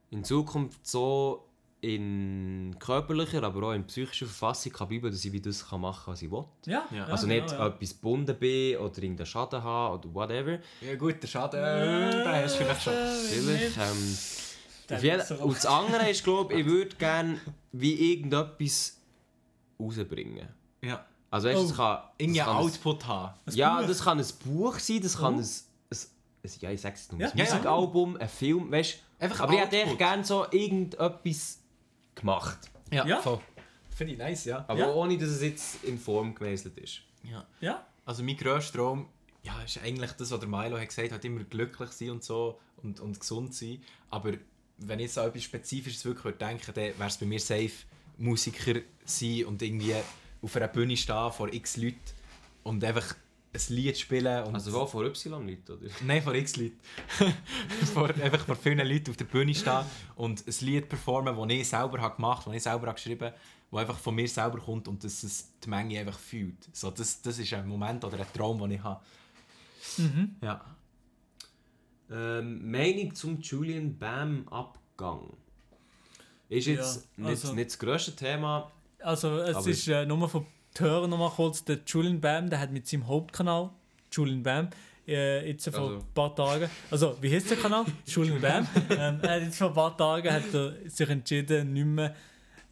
in Zukunft so in körperlicher, aber auch in psychischer Verfassung kann bleiben, dass ich wie das kann machen kann, was ich will. Ja, Ja. Also nicht ja. etwas gebunden bin oder irgendeinen Schaden haben oder whatever. Ja gut, der Schaden, äh, da hast du vielleicht schon. Vielleicht. Ähm, jeden, und das andere ist, glaube ich, ich würde gerne wie irgendetwas rausbringen. Ja. Also weißt, Oh. das kann... Einen kann ein- Output haben. Ja, Buch? das kann ein Buch sein, das kann Oh. ein, ein, ein, ja, ich sag's nur, Ja. ein Ja, ja. Musikalbum, ein Film, weißt Einfach Aber ich hätte Output. echt gerne so irgendetwas gemacht. Ja, Ja. voll. Finde ich nice, ja. Aber Ja. ohne, dass es jetzt in Form gemeißelt ist. ja. Ja, Also mein grösster Traum ja, ist eigentlich das, was der Milo hat gesagt hat, immer glücklich sein und so und, und gesund sein. Aber wenn ich jetzt an etwas Spezifisches wirklich würde denken dann wäre es bei mir safe, Musiker sein und irgendwie auf einer Bühne stehen vor x Leuten und einfach ein Lied spielen. Und Also wo vor Y-Leuten, oder? Nein, vor x Leuten. vor, einfach vor vielen Leuten auf der Bühne stehen und ein Lied performen, das ich selber habe gemacht habe, das ich selber habe geschrieben habe, das einfach von mir selber kommt und dass es die Menge einfach fühlt. So, das, das ist ein Moment oder ein Traum, den ich habe. Ja. Ähm, Meinung zum Julian Bam Abgang. Ist jetzt Ja, nicht, also- nicht das grösste Thema. Also es ist äh, nur von die Hörer noch mal kurz, der Julian Bam, der hat mit seinem Hauptkanal, Julian Bam, äh, jetzt vor Also- ein paar Tagen, also wie heißt der Kanal? Julian Bam. ähm, er hat jetzt vor ein paar Tagen hat er sich entschieden, nicht mehr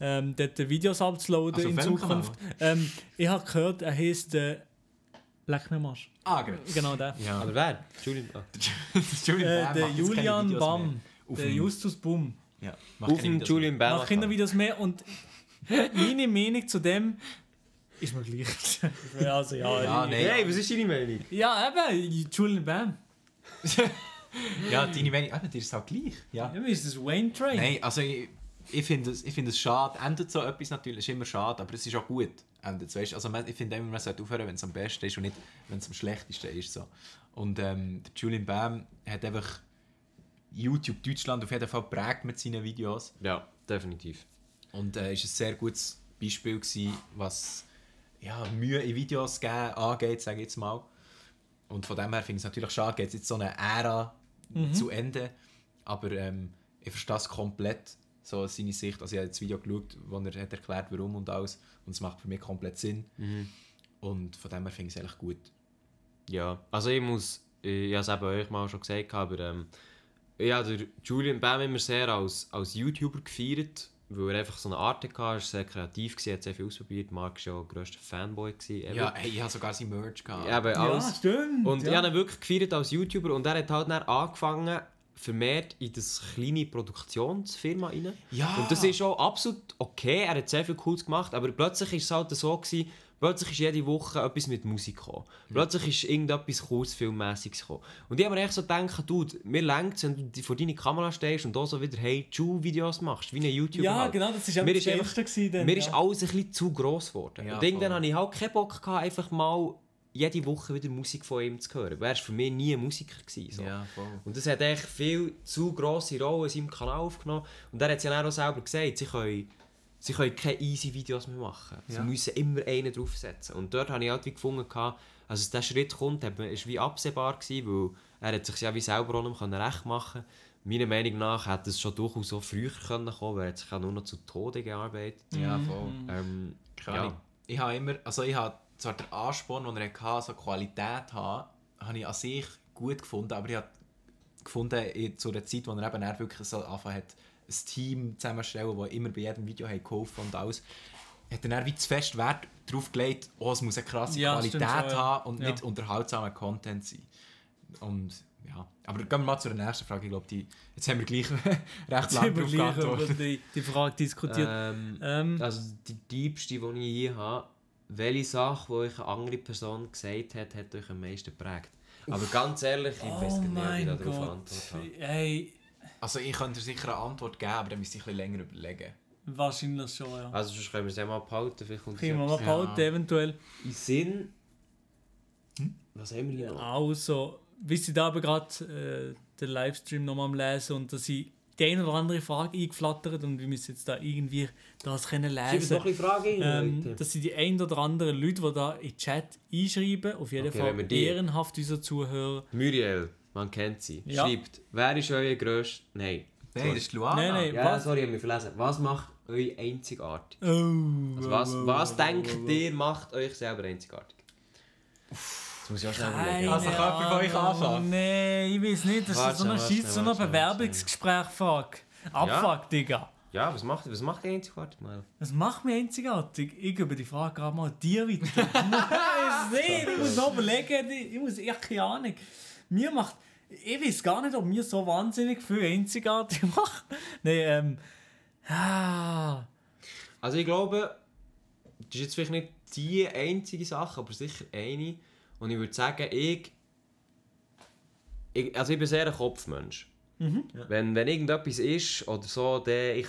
ähm, dort Videos abzuladen Also in Zukunft. Ähm, ich habe gehört, er heißt äh, Leck mir Marsch. Ah, genau. Genau der. Ja. Aber wer? Julian. Ah. Julian Äh, Bam der macht jetzt keine Julian Videos Bam, mehr. Auf der dem- Justus Bum. Ja, macht Auf keine dem Videos Julian Bam. Macht keine Videos mehr und meine Meinung zu dem ist mir gleich. also ja, Ja, nein. Hey, was ist deine Meinung? Ja, eben, Julian Bam. Ja, deine Meinung, eben, dir ist es halt gleich. Ja. Ja, ist das Wayne Train? Nein, also ich, ich finde es, ich finde es schade. Endet so etwas natürlich, ist immer schade, aber es ist auch gut. Endet, weißt? Also man, ich finde immer, man sollte aufhören, wenn es am besten ist und nicht, wenn es am schlechtesten ist. So. Und ähm, der Julian Bam hat einfach YouTube Deutschland auf jeden Fall geprägt mit seinen Videos. Ja, definitiv. Und äh, ist ein sehr gutes Beispiel gewesen, was ja, Mühe in Videos geben angeht, sage ich jetzt mal. Und von dem her finde ich es natürlich schade, geht jetzt so eine Ära zu Ende. Aber ähm, ich verstehe es komplett, so seine Sicht. Also ich habe das Video geschaut, wo er hat erklärt, warum und alles. Und es macht für mich komplett Sinn. Und von dem her finde ich es eigentlich gut. Ja, also ich muss, ich habe es eben euch mal schon gesagt, aber ähm, ich habe Julian Bam immer sehr als, als YouTuber gefeiert, weil er einfach so eine Art hatte, er war sehr kreativ, gewesen, hat sehr viel ausprobiert. Marc war ja der grösste Fanboy. Gewesen. Ja, hey, ich habe sogar sein Merch gehabt. Eben, Ja, alles. stimmt. Und ja. ich habe ihn wirklich gefeiert als YouTuber und er hat halt dann angefangen, vermehrt in das kleine Produktionsfirma rein. Ja. Und das ist auch absolut okay, er hat sehr viel Cooles gemacht, aber plötzlich ist es halt so gewesen, plötzlich ist jede Woche etwas mit Musik gekommen. Plötzlich ist irgendetwas Kurzfilmmäßiges gekommen. Und ich habe mir echt so gedacht, du, mir längt wenn du vor deine Kamera stehst und auch so wieder Hey Ju Videos machst, wie ein YouTuber ja, halt. genau, das ist Mir das ist einfach- gewesen. Dann, Mir ja. ist alles ein bisschen zu gross geworden. Ja, und irgendwann voll. hatte ich halt keinen Bock, gehabt, einfach mal jede Woche wieder Musik von ihm zu hören. War für mich nie ein Musiker. Gewesen, so. Ja. Und das hat echt viel zu grosse Rolle in seinem Kanal aufgenommen. Und er hat es ja auch selber gesagt, sie können, sie können keine easy Videos mehr machen. Sie Ja. müssen immer einen draufsetzen. Und dort habe ich halt wie gefunden, also dass der Schritt kommt, ist wie absehbar gewesen, weil er hat sich ja wie selber auch nicht mehr recht machen Meiner Meinung nach hätte es schon durchaus so früher können kommen, weil er hat sich ja nur noch zu Tode gearbeitet. Ja, voll. Ähm, ja. Ich habe immer, also ich habe zwar den Ansporn, den er hatte, so Qualität haben, habe ich an sich gut gefunden, aber ich habe gefunden, zu der Zeit, wo er eben dann wirklich so angefangen hat, ein Team zusammenzustellen, das immer bei jedem Video hat geholfen und alles, hat er dann wie zu fest Wert darauf gelegt, oh, es muss eine krasse Ja, Qualität stimmt ja. haben und Ja. nicht unterhaltsamer Content sein. Und ja, aber gehen wir mal zur nächsten Frage. Ich glaube, die, jetzt haben wir gleich recht Jetzt lange über geantwortet. die, die Frage diskutiert. Ähm, Ähm, Also die diebste, die ich hier habe, welche Sache, die euch eine andere Person gesagt hat, hat euch am meisten geprägt? Aber ganz ehrlich, ich weiß oh nicht, wie ich darauf Gott. antworten habe. Hey, Also ich könnte dir sicher eine Antwort geben, aber dann müsste ich ein bisschen länger überlegen. wahrscheinlich schon, ja. Also sonst können wir es ja mal behalten, vielleicht kommt es Können wir mal Ja. behalten, eventuell. in Sinn. Was haben wir hier noch? Also, wisst ihr da aber gerade äh, den Livestream nochmal am Lesen und dass ich die eine oder andere Frage eingeflattert und wir müssen jetzt da irgendwie das können Schreibt lesen. noch ein bisschen Fragen rein, Ähm, dass sie die ein oder anderen Leute, die da in den Chat einschreiben, auf jeden Okay, Fall ehrenhaft unsere Zuhörer. Muriel, man kennt sie, Ja. schreibt, wer ist euer grösster... Nein. Nein, sorry. das ist Luana. Nein, nein. Ja, Was? sorry, ich habe mich verlesen. Was macht euch einzigartig? Oh, Also was was denkt ihr macht euch selber einzigartig? Jetzt muss ich auch schnell überlegen. Also, von euch Ahnung. anfangen? Nein, ich weiß nicht. Das ist so eine schnell, Scheiß, so warte Bewerbungsgespräch. Fuck. Abfuck, Digga. Ja, was macht, was macht ihr einzigartig, Mal? Was macht mich einzigartig? Ich gebe die Frage gerade mal dir weiter. ich nicht, ich muss noch überlegen. Ich muss echt keine Ahnung. Mir macht... Ich weiß gar nicht, ob mir so wahnsinnig viel einzigartig macht. Nein, ähm... Ah... Also ich glaube, das ist jetzt vielleicht nicht die einzige Sache, aber sicher eine. Und ich würde sagen, ich, ich also ich bin sehr ein Kopfmensch. Wenn, wenn irgendetwas ist oder so, dann ich,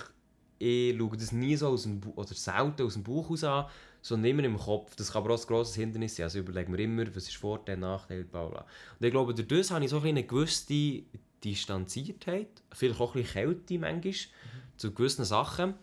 ich schaue das nie so aus dem Bauch, oder selten aus dem Bauch aus an, sondern immer im Kopf. Das kann aber auch ein grosses Hindernis sein. Also überlege mir immer, was ist Vorteil, Nachteil, bla bla. Und ich glaube, durch das habe ich so ein bisschen eine gewisse Distanziertheit, vielleicht auch ein bisschen Kälte manchmal, zu gewissen Sachen.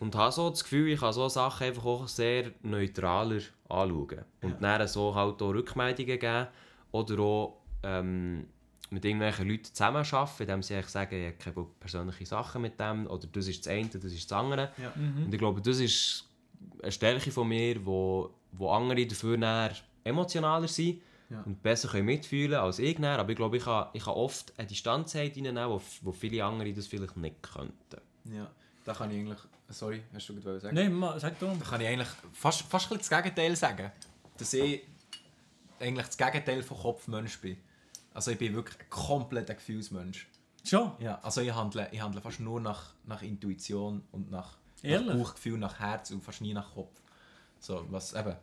Und habe so das Gefühl, ich kann so Sachen einfach auch sehr neutraler anschauen. Und dann so halt auch Rückmeldungen geben oder auch ähm, mit irgendwelchen Leuten zusammenarbeiten, indem sie eigentlich sagen, ich habe keine persönlichen Sachen mit dem oder das ist das eine, das ist das andere. Ja. Und ich glaube, das ist eine Stärke von mir, wo, wo andere dafür näher emotionaler sind Ja. und besser können mitfühlen als ich. Dann. Aber ich glaube, ich kann, ich kann oft eine Distanz reinnehmen, wo, wo viele andere das vielleicht nicht könnten. Ja, da kann ich eigentlich... Sorry, hast du gerade sagen? Nein, ma, sag doch. Da kann ich eigentlich fast, fast ein bisschen das Gegenteil sagen. Dass ich eigentlich das Gegenteil von Kopfmensch bin. Also ich bin wirklich ein kompletter Gefühlsmensch. Schon? Ja, also ich handle, ich handle fast nur nach, nach Intuition und nach, nach? Bauchgefühl, nach Herz und fast nie nach Kopf. So, was eben...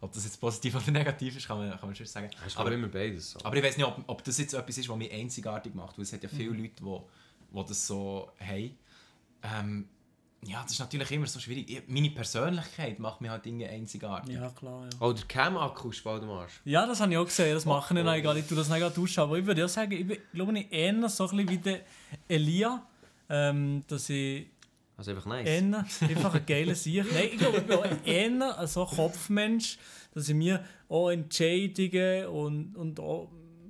Ob das jetzt positiv oder negativ ist, kann man, kann man schon sagen. Das ist aber immer beides so. Aber ich weiß nicht, ob, ob das jetzt etwas ist, was mich einzigartig macht. Weil es hat ja viele Leute, die, die das so haben. Ähm, ja, das ist natürlich immer so schwierig. Meine Persönlichkeit macht mich halt Dinge einzigartig. Ja, klar, ja. Oh, der Cam-Akku ist bald am Arsch. Ja, das habe ich auch gesehen, das machen ich gerade. Ich tue das nicht duschen. Aber ich würde auch sagen, ich bin, glaube ich, eher so ein bisschen wie der Elia. Ähm, dass ich Also einfach nice. eher einfach ein geiler Sieg. Nein, ich glaube, ich bin auch eher so ein Kopfmensch, dass ich mir auch Entscheidungen und, und auch,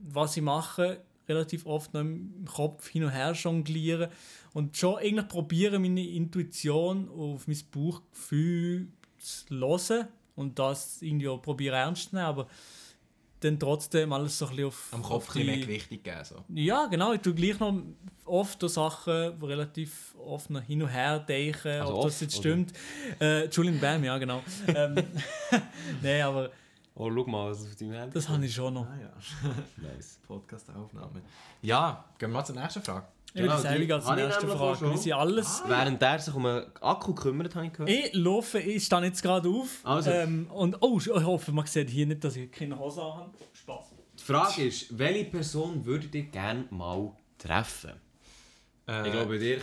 was ich mache, relativ oft noch im Kopf hin und her jongliere. Und schon eigentlich probiere, meine Intuition auf mein Bauchgefühl zu hören und das irgendwie auch probiere ernst zu nehmen, aber dann trotzdem alles so ein bisschen auf Am Kopf ein bisschen mehr Gewichtung geben. So. ja, genau. Ich tue gleich noch oft so Sachen, die relativ oft noch hin und her denken, Also ob das oft, jetzt oder? stimmt. Äh, Julian Bam, ja, genau. ähm, Nein, aber Oh, schau mal, was auf deinem Handy das habe ich schon noch. Ah ja, Nice. Podcast-Aufnahme. Ja, gehen wir mal zur nächsten Frage. Ich würde Genau, sagen, die als habe ich nächste Frage. Wir sind alles. Während der sich um einen Akku kümmert, habe ich gehört. Ich laufe, ich stehe jetzt gerade auf. Also. Ähm, und oh, ich hoffe, man sieht hier nicht, dass ich keine Hose habe. Spaß. Die Frage ist, welche Person würdet ihr gerne mal treffen? Äh, Ich glaube bei dir.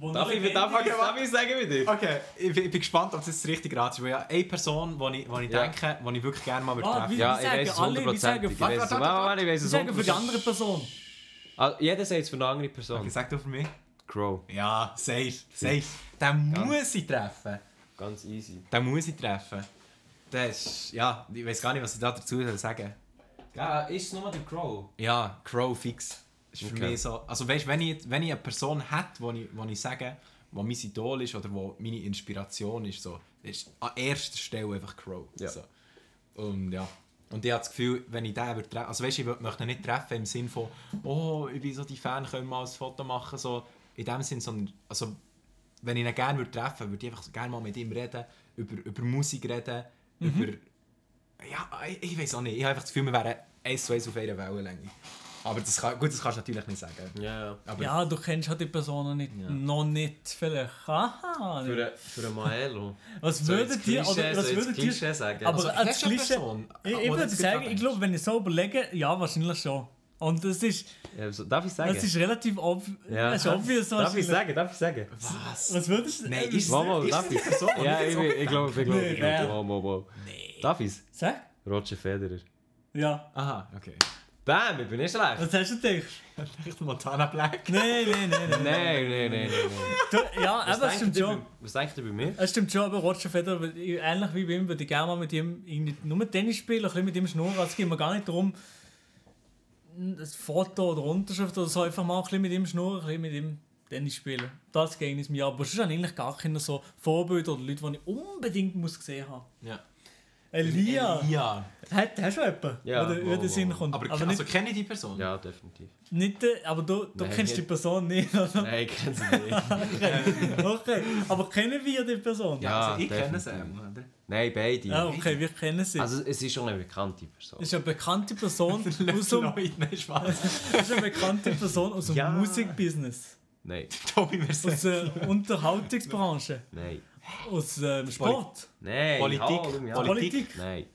Wo Darf ich, darf, ich, darf ich sagen bei dir? Okay, ich, bin- ich bin gespannt, ob das jetzt richtig Rat ist. Weil ja, eine Person, die ich, wo ich Ja. denke, die ich wirklich gerne mal würde treffen wie- Ja, ich sagen weiß es alle, wie sagen- 100%. Ich es warte, ich weiß es sagen für die 100%. andere Person. Ah, Jeder sagt es für eine andere Person. Okay, sag du für mich. Crow. Ja, safe, safe. Den muss ich treffen. Ganz easy. Den muss ich treffen. Das ist, ja, ich weiß gar nicht, was ich da dazu soll sagen Ja, ist es nur der Crow? Ja, Crow fix. Ist für Okay. mich so. Also weißt, wenn ich, wenn ich eine Person hätte, wo ich, wo ich sage, wo mein Idol ist oder wo meine Inspiration ist, so, ist an erster Stelle einfach Crow. Ja. So. Und ja. Und ich habe das Gefühl, wenn ich den würde treffen, also weißt, ich möchte ihn nicht treffen im Sinn von, oh, ich bin so die Fan, können wir mal ein Foto machen, so in dem Sinn, sondern, also wenn ich ihn gerne würde treffen, würde ich einfach gerne mal mit ihm reden, über, über Musik reden, über, ja, ich, ich weiß auch nicht, ich habe einfach das Gefühl, wir wären eins zu eins auf einer Wellenlänge. Aber das kann, gut, das kannst du natürlich nicht sagen. Ja, ja. Aber Ja, du kennst halt die Person noch nicht. Ja. Noch nicht vielleicht. Aha. Für, einen- für einen Maelo. Was ich würdet ihr... Klischee- Oder was soll ich jetzt würdet ihr... Klischee sagen? Aber Also, als Klischee... Person, Ich, ich würde sagen, ich glaube, wenn ich so überlege, ja, wahrscheinlich schon. Und das ist, Ja, so, darf ich sagen? das ist relativ ob ja. das ist obvious. Darf ich sagen? Darf ich sagen? was? Was würdest du... Nein, äh, ist- Mama, Ist darf ich? die Ja, ich ich, ich, ich glaube, ich glaube, Nee, ich glaube. wer? Wow, wow, wow. Darf ich's? Sag? Roger Federer. Ja. Aha, okay. Bam, ich bin nicht schlecht. Was hast du gedacht? Echt Montana Black. Nein, nein, nein. nein. Nein, nein. Du, ja, aber es stimmt schon. bei- Was denkt ihr bei mir? Es stimmt schon, aber Roger Federer, ähnlich wie bei ihm, würde ich gerne mal mit ihm irgendwie nur Tennis spielen, ein bisschen mit ihm schnurren. Es geht mir gar nicht darum, ein Foto oder Unterschrift oder so, einfach mal ein bisschen mit ihm schnurren, ein bisschen mit ihm Tennis spielen. Das ging es mir. Aber sonst habe ich eigentlich gar keine so Vorbilder oder Leute, die ich unbedingt muss gesehen haben. Ja. Elia, Ja. Hat, hast du jemanden, Ja, wo der wo, wo Sinn kommt? Aber, Aber, also nicht, kenne ich die Person? Ja, definitiv. nicht äh, aber du, du Nein, kennst die nicht. Person nicht, oder? Nein, ich kenne sie nicht. Okay, aber kennen wir die Person? Ja, also ich kenne sie. oder? Nein, beide. Ja, okay, wir kennen sie. Also, es ist schon eine bekannte Person. Das ist eine bekannte Person aus dem, nein, Spaß. das ist eine bekannte Person aus dem Ja. Musikbusiness, Nein, Tobi, wir sind aus der Unterhaltungsbranche, nein, aus dem Sport. nein. Politik. hallo, ja. Politik. Nein.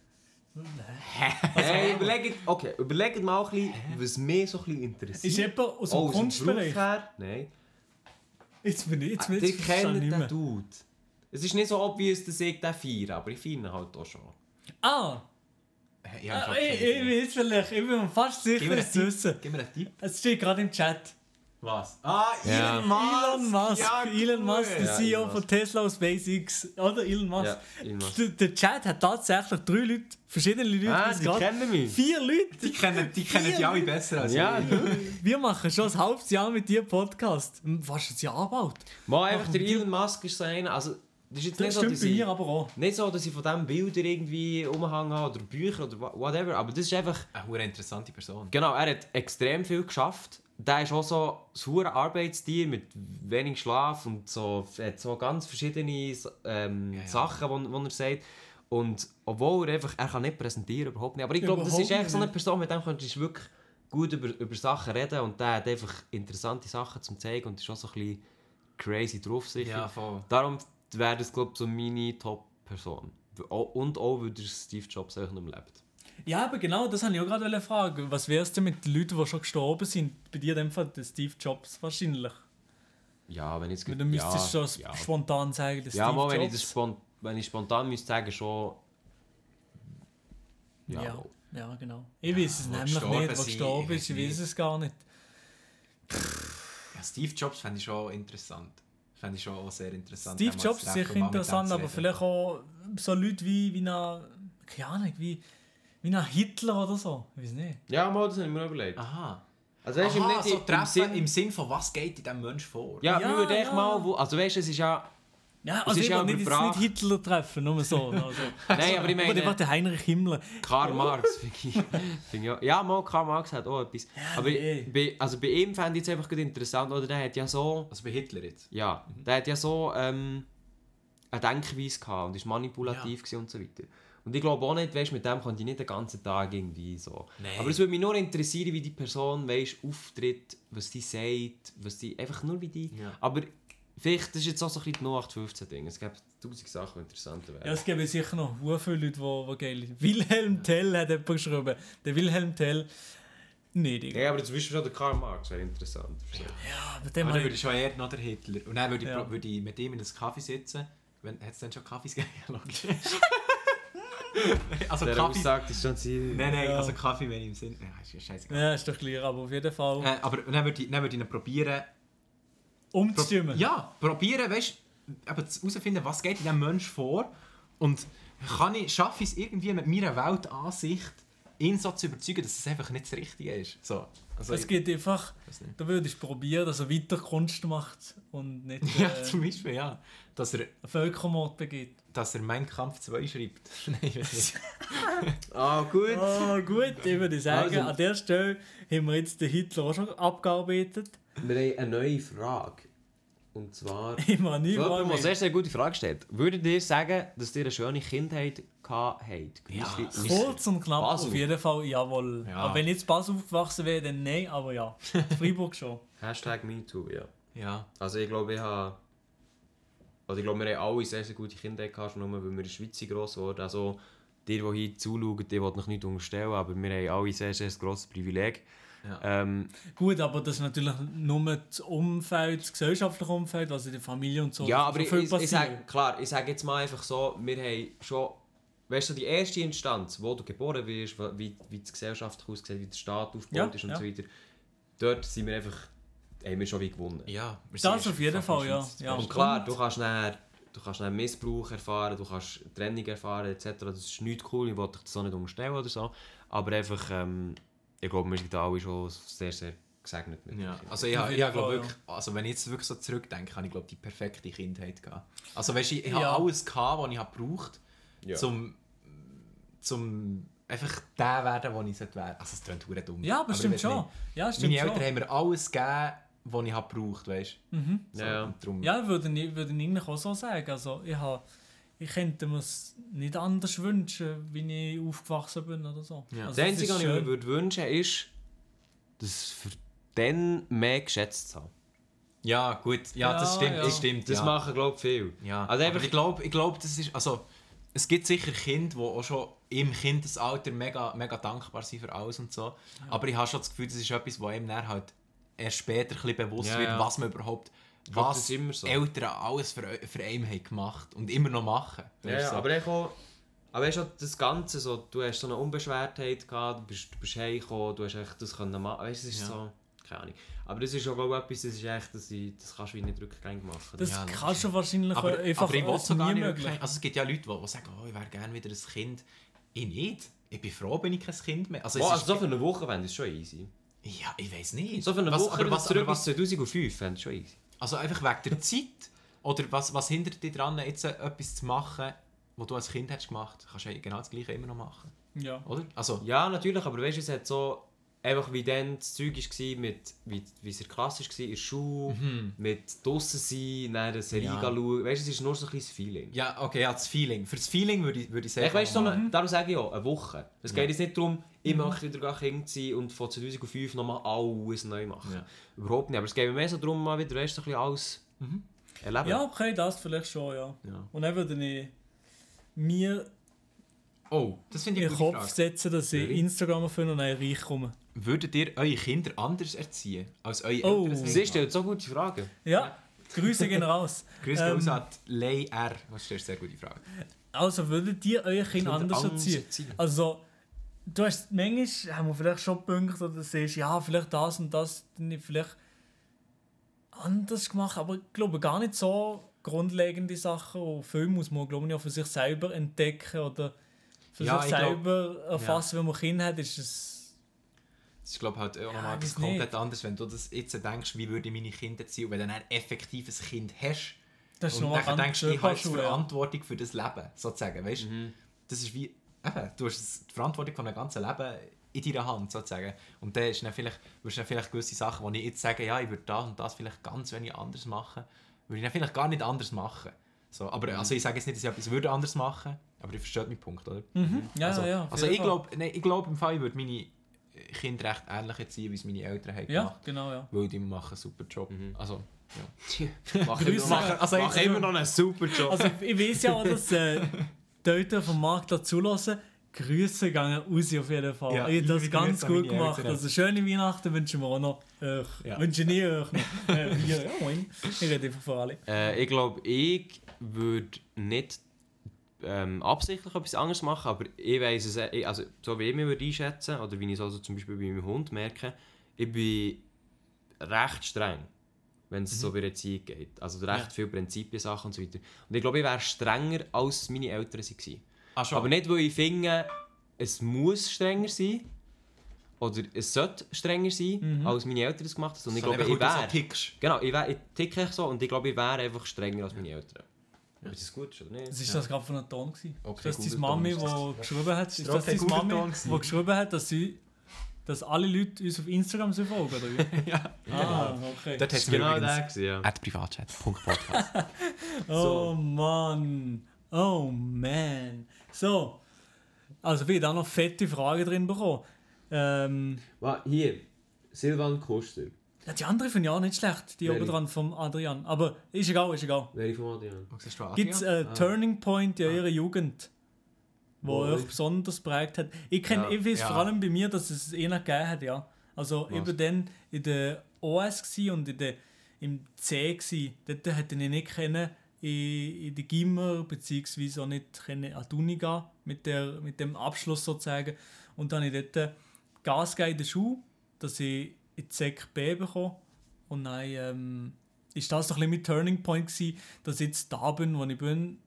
Hey, überlegt, okay, überlegt mal ein bisschen, was mich so ein bisschen interessiert. Ist jemand aus dem Oh, Kunstbereich? Nein. Jetzt bin ich, jetzt bin ich, kennen nicht den. Dude. Es ist nicht so obvious, dass ich den feiere, aber ich feiere ihn halt auch schon. Ah, Ich äh, ich, ich vielleicht, ich bin fast sicher, mir es wissen. Gib mir einen Tipp. Es steht gerade im Chat. Was? Ah, Ja. Elon Musk! Elon Musk, Ja, Elon Musk, der Ja, CEO Elon von. Tesla aus SpaceX. Oder Elon Musk. Ja, Elon Musk. Der, der Chat hat tatsächlich drei Leute, verschiedene Leute. Ah, die grad- kennen mich. Vier Leute. Die kennen die, kennen die alle besser als Ja, ich. Wir machen schon ein halbes Jahr mit dir Podcast. Fast ein Jahr bald. Mal einfach der Elon Musk ist so einer, also das ist jetzt Das nicht so, dass bei ich, mir aber auch. nicht so, dass ich von diesem Bilder irgendwie umhängen habe oder Bücher oder wha- whatever, aber das ist einfach, Eine hure interessante Person. genau, er hat extrem viel geschafft. Der ist auch so ein Arbeitstier mit wenig Schlaf und so, hat so ganz verschiedene ähm, Ja, ja. Sachen, die er sagt. Und obwohl er einfach, er kann nicht präsentieren, überhaupt nicht. Aber ich glaube, das ist echt so eine. Person, mit dem könntest du wirklich gut über, über Sachen reden und der hat einfach interessante Sachen zum zeigen und ist auch so ein bisschen crazy drauf sicher. Ja, voll. Darum wäre das, glaube ich, so meine Top-Person. Und auch, weil der Steve Jobs einfach nicht mehr lebt. Ja, aber genau, das wollte ich auch gerade fragen. Was wär's denn mit den Leuten, die schon gestorben sind? Bei dir in dem Fall der Steve Jobs wahrscheinlich. Ja, wenn ich jetzt... Du müsstest ja, schon ja. spontan sagen, der Ja, Steve mal, wenn ich, das spon wenn ich spontan müsste sagen, schon... Ja, Ja, ja, genau. Ich weiß es nämlich nicht, was gestorben ist. Ich weiß es gar nicht. Ja, Steve Jobs fände ich schon interessant. Fände ich schon auch sehr interessant. Steve Jobs ist sicher interessant, aber vielleicht auch so Leute wie, wie eine, keine Ahnung, wie, wie ein Hitler oder so. Ich weiß nicht. Ja, mal, das habe ich mir noch überlegt. Aha. Also weißt Aha, nicht so im treffen Sinn... im Sinn von was geht in diesem Mensch vor? Ja, Ja, echt ja. mal... Wo, also weißt du, es ist ja... Ja, Es also ist ich ja will nicht, nicht Hitler treffen, nur so. Also. Nein, aber ich Aber der war meine... der Heinrich Himmler. Karl Marx, finde ich. Find ich auch- ja, mal, Karl Marx hat auch etwas. aber nee. bei, also bei ihm fände ich es einfach gut interessant, oder der hat ja so... Also bei Hitler jetzt. Ja, der hat ja so ähm, eine Denkweise gehabt und ist manipulativ gewesen und so weiter. Und ich glaube auch nicht, weißt, mit dem konnte ich nicht den ganzen Tag irgendwie so. Nein. Aber es würde mich nur interessieren, wie die Person weißt, auftritt, was sie sagt, was die, einfach nur wie die. Ja. Aber vielleicht, das ist jetzt auch so ein bisschen die 0815-Ding. Es gibt tausend Sachen, die interessanter wären. Ja, es gibt sicher noch viele Leute, die, die geil sind. Wilhelm Tell hat jemand geschrieben. Der Wilhelm Tell. Nee, Digga. Ja, aber zum Beispiel schon der Karl Marx wäre interessant. Ja, aber dem Aber dann würde ich... schon eher noch der Hitler. Und dann würde ich, Ja. würde ich mit ihm in einem Kaffee sitzen. Wenn, hat es dann schon Kaffees gegeben? Ja, also Der Kaffee... aussagt, ist schon Ziel. Nein, nein, Ja. also Kaffee, wenn ich im Sinn... Ja, ist ja scheißegal. Ja, ist doch klar, aber auf jeden Fall Äh, aber dann würde ich, dann würde ich ihn probieren... Pro umzustimmen. ja, probieren, weißt du, herauszufinden, was geht in diesem Mensch vor. Und kann ich, schaffe ich es irgendwie mit meiner Weltansicht, ihn so zu überzeugen, dass es einfach nicht das Richtige ist. So. Also, Es geht einfach, da würde ich probieren, dass er weiter Kunst macht und nicht Ja, äh, zum Beispiel, ja. Dass er, Völkermord begeht. Dass er Mein Kampf 2 schreibt. Nein, ich weiß nicht. Ah, gut. Oh, gut, ich würde sagen, Also- an der Stelle haben wir jetzt den Hitler auch schon abgearbeitet. Wir haben eine neue Frage. Und zwar... Ich meine nicht mal eine sehr, sehr gute Frage stellt. Würdet ihr sagen, dass ihr eine schöne Kindheit gehabt habt? Ja, Kurz und knapp, Basel. auf jeden Fall, jawohl. Ja. Aber wenn ich jetzt Basel aufgewachsen wäre, dann nein, aber ja. Freiburg schon. Hashtag MeToo, ja. Ja. Also ich glaube, ich habe... Also ich glaube, wir haben alle sehr, sehr gute Kindheit gehabt, schon nur, weil wir in der Schweiz gross geworden. Also die, die hier zuschauen, die wollen noch nicht unterstellen, aber wir haben alle sehr, sehr grosses Privileg. Ja. Ähm, Gut, aber das ist natürlich nur das Umfeld, das gesellschaftliche Umfeld, also die Familie und so. ja, aber ich, viel ich, ich sage, klar, ich sage jetzt mal einfach so, wir haben schon... Weißt du, die erste Instanz, wo du geboren wirst, wie, wie die Gesellschaft aussieht, wie der Staat aufgebaut Ja, ist und ja. so weiter, dort sind wir einfach... haben wir schon wie gewonnen. Ja, wir Das auf jeden Fall, ja. Ja. Und klar, du kannst dann, du kannst dann Missbrauch erfahren, du kannst Trennung erfahren etc. Das ist nicht cool, ich wollte dich das auch nicht unterstellen oder so. Aber einfach, ähm, ich glaube, wir sind alle schon sehr, sehr gesegnet mit Ja, also ich, ich, ich glaube wirklich, also wenn ich jetzt wirklich so zurückdenke, habe ich glaube die perfekte Kindheit gehabt. Also weißt du, ich, ich Ja. habe alles gehabt, was ich habe gebraucht, Ja. zum, zum einfach der werden, der ich sollte werden. Also es klingt dumm. Ja, aber ich stimmt weiß schon. nicht. Ja, stimmt Meine Eltern schon. haben mir alles gegeben, was ich habe gebraucht, weißt du. Mhm. So, Ja, ja. darum- Ja, würde ich, würde ich eigentlich auch so sagen. Also, ich, habe, ich könnte mir es nicht anders wünschen, wie ich aufgewachsen bin oder so. Ja. Also, Das Einzige, was ich mir würde wünschen ist, das für den mehr geschätzt zu haben. Ja, gut, ja, das Ja, stimmt, ja. das stimmt. Das ja. machen, glaube ich, viel. Ja, Also einfach- ich glaube, ich glaub, das ist, also es gibt sicher Kinder, die auch schon im Kindesalter mega, mega dankbar sind für alles und so. Aber ich habe schon das Gefühl, das ist etwas, wo einem dann halt erst später ein bewusst Ja, wird, ja. was man überhaupt glaube, das was ist immer so. Eltern alles für, für einen haben gemacht und immer noch machen. Ja, so. aber ich auch, aber weißt du, das Ganze, so, du hast so eine Unbeschwertheit gehabt, du bist, du bist heimgekommen, du hast echt das können machen, weißt du, es ist Ja. so, keine Ahnung. Aber das ist auch ich, etwas, das ist echt, das, ich, das kannst du nicht rückgängig machen. Das Ja, kannst du wahrscheinlich aber, einfach aber ich will so nie nicht möglich. wirklich. Also es gibt ja Leute, die, die sagen, oh, ich wäre gerne wieder ein Kind. Ich nicht. Ich bin froh, bin ich kein Kind mehr. Also, ist- also so für eine Woche fände ich es schon easy. Ja, ich weiß nicht. So für eine Was- Woche aber was- zurück was- bis 2005 fände ich schon easy. Also einfach wegen der Zeit? Oder was, was hindert dich daran, jetzt etwas zu machen, was du als Kind hättest gemacht? Kannst du ja genau das Gleiche immer noch machen, Ja. oder? Also, Ja, natürlich, aber weißt du, es hat so, einfach wie dann das Zeug war, mit, wie, wie es in der Klasse war, in der Schule, mit draussen sein, dann eine Serie Ja. schauen, weißt du, es ist nur so ein kleines Feeling. ja, okay, ja, das Feeling. Für das Feeling würde ich, würde ich sagen... Ich weißt, so eine, darum sage ich auch, eine Woche. Es geht jetzt nicht darum, Mhm. ich möchte wieder Kind sein und von 2005 nochmal alles neu machen. Ja. Überhaupt nicht. Aber es geht mir mehr so darum, mal wieder weißt, so ein bisschen alles Mhm. erleben. ja, okay, das vielleicht schon, ja. Ja. Und dann würde ich mir Oh, das finde in ich den Kopf Frage. setzen, dass ich Really? Instagram erfinde und dann reich komme. Würdet ihr eure Kinder anders erziehen, als eure Oh. Eltern Sie stellt so gute Fragen. Ja, Grüße gehen raus. Grüß Ähm, ähm, an Lei R. Das ist eine sehr gute Frage. Also würdet ihr euer Kind Kinder anders anders erziehen? erziehen. Also, du hast manchmal, haben wir vielleicht schon Punkte, oder du siehst, ja, vielleicht das und das, dann ich vielleicht anders gemacht, aber ich glaube gar nicht so grundlegende Sachen. Und viel muss man, glaube ich, auch für sich selber entdecken oder für Ja, sich ich glaub- selber erfassen, wenn man Kind hat, ist es... Das ist glaube halt auch nochmal Ja, etwas weiß nicht. komplett anderes, wenn du das jetzt denkst, wie würde ich meine Kinder erziehen, und wenn du dann ein effektives Kind hast Das und dann denkst du, ich habe ja. Verantwortung für das Leben, sozusagen, weißt Mhm. Das ist wie, eben, du hast die Verantwortung von einem ganzen Leben in deiner Hand, sozusagen. Und dann ist dann vielleicht, würdest du dann vielleicht gewisse Sachen, wo ich jetzt sage, ja, ich würde das und das vielleicht ganz wenig anders machen, würde ich dann vielleicht gar nicht anders machen. So, aber Mhm. also ich sage jetzt nicht, dass ich etwas würde anders machen, aber ihr versteht meinen Punkt, oder? Mhm. Ja, also, ja, ja. also ich glaube, ich glaube im Fall, ich würde meine Kinder recht ähnlich erziehen, wie es meine Eltern haben Ja, gemacht. genau, ja. Weil die machen einen super Job. Mhm. Also, Machen Grüße. machen, Also, machen ich- immer noch einen super Job. Also ich weiß ja auch, dass äh, die Eltern vom Markt da zulassen. Grüße gehen raus auf jeden Fall. Ja, ich habe das ganz Grüße gut gemacht. Eltern. Also schöne Weihnachten wünschen wir auch noch. Euch. Ja. Wünschen ich euch noch. Äh, ja, moin. Ich rede einfach für alle. Äh, ich glaube, ich würde nicht ähm, absichtlich etwas anderes machen, aber ich weiß es, äh, also so wie ich mich einschätzen oder wie ich es also zum Beispiel bei meinem Hund merke, ich bin recht streng, wenn es so bei Erziehung geht. Also recht Ja. viele Prinzipien, Sachen und so weiter. Und ich glaube, ich wäre strenger, als meine Eltern waren. ah, schon. Aber nicht, weil ich finde, es muss strenger sein oder es sollte strenger sein, als meine Eltern es gemacht haben. Und ich glaube, ich wäre... tickst. Genau, ich, wär, ich ticke so und ich glaube, ich wäre einfach strenger als meine Eltern. Ob das gut ist oder nicht? Was ist das gerade für ein Ton? Gewesen? Okay, ist das die Mami, ist die geschrieben hat? Ist Ist das guter Mami, die geschrieben hat, dass, sie, dass alle Leute uns auf Instagram so folgen? Oder wie? ja. Ah, okay. Dort hat Das es ist genau übrigens... der gewesen, ja. At privatchat.podcast. Oh Mann. Oh man. So. Also, wir haben auch noch fette Fragen drin bekommen. Ähm, Hier, Silvan Koster. Ja, die andere finde ich auch nicht schlecht, die Welche? oben dran vom Adrian. Aber ist egal, ist egal. Wer von Adrian? Gibt es einen Ah. Turning Point in eurer Jugend, wo Wo euch besonders prägt hat? Ich, kenn, Ja, ich weiß ja. vor allem bei mir, dass es einer gegeben hat, ja. Also Was? eben dann in der OS gsi und in der, im C gsi. Dort hätte ich nicht kennen in, in die Gimmer beziehungsweise auch nicht können an die Uni gehen mit, der, mit dem Abschluss sozusagen. Und dann habe ich dort Gas gegeben in der Schule, dass ich in die Sek B bekomme. Und dann ähm, ist das so ein bisschen mein Turning Point gewesen, dass ich jetzt da bin, wo ich bin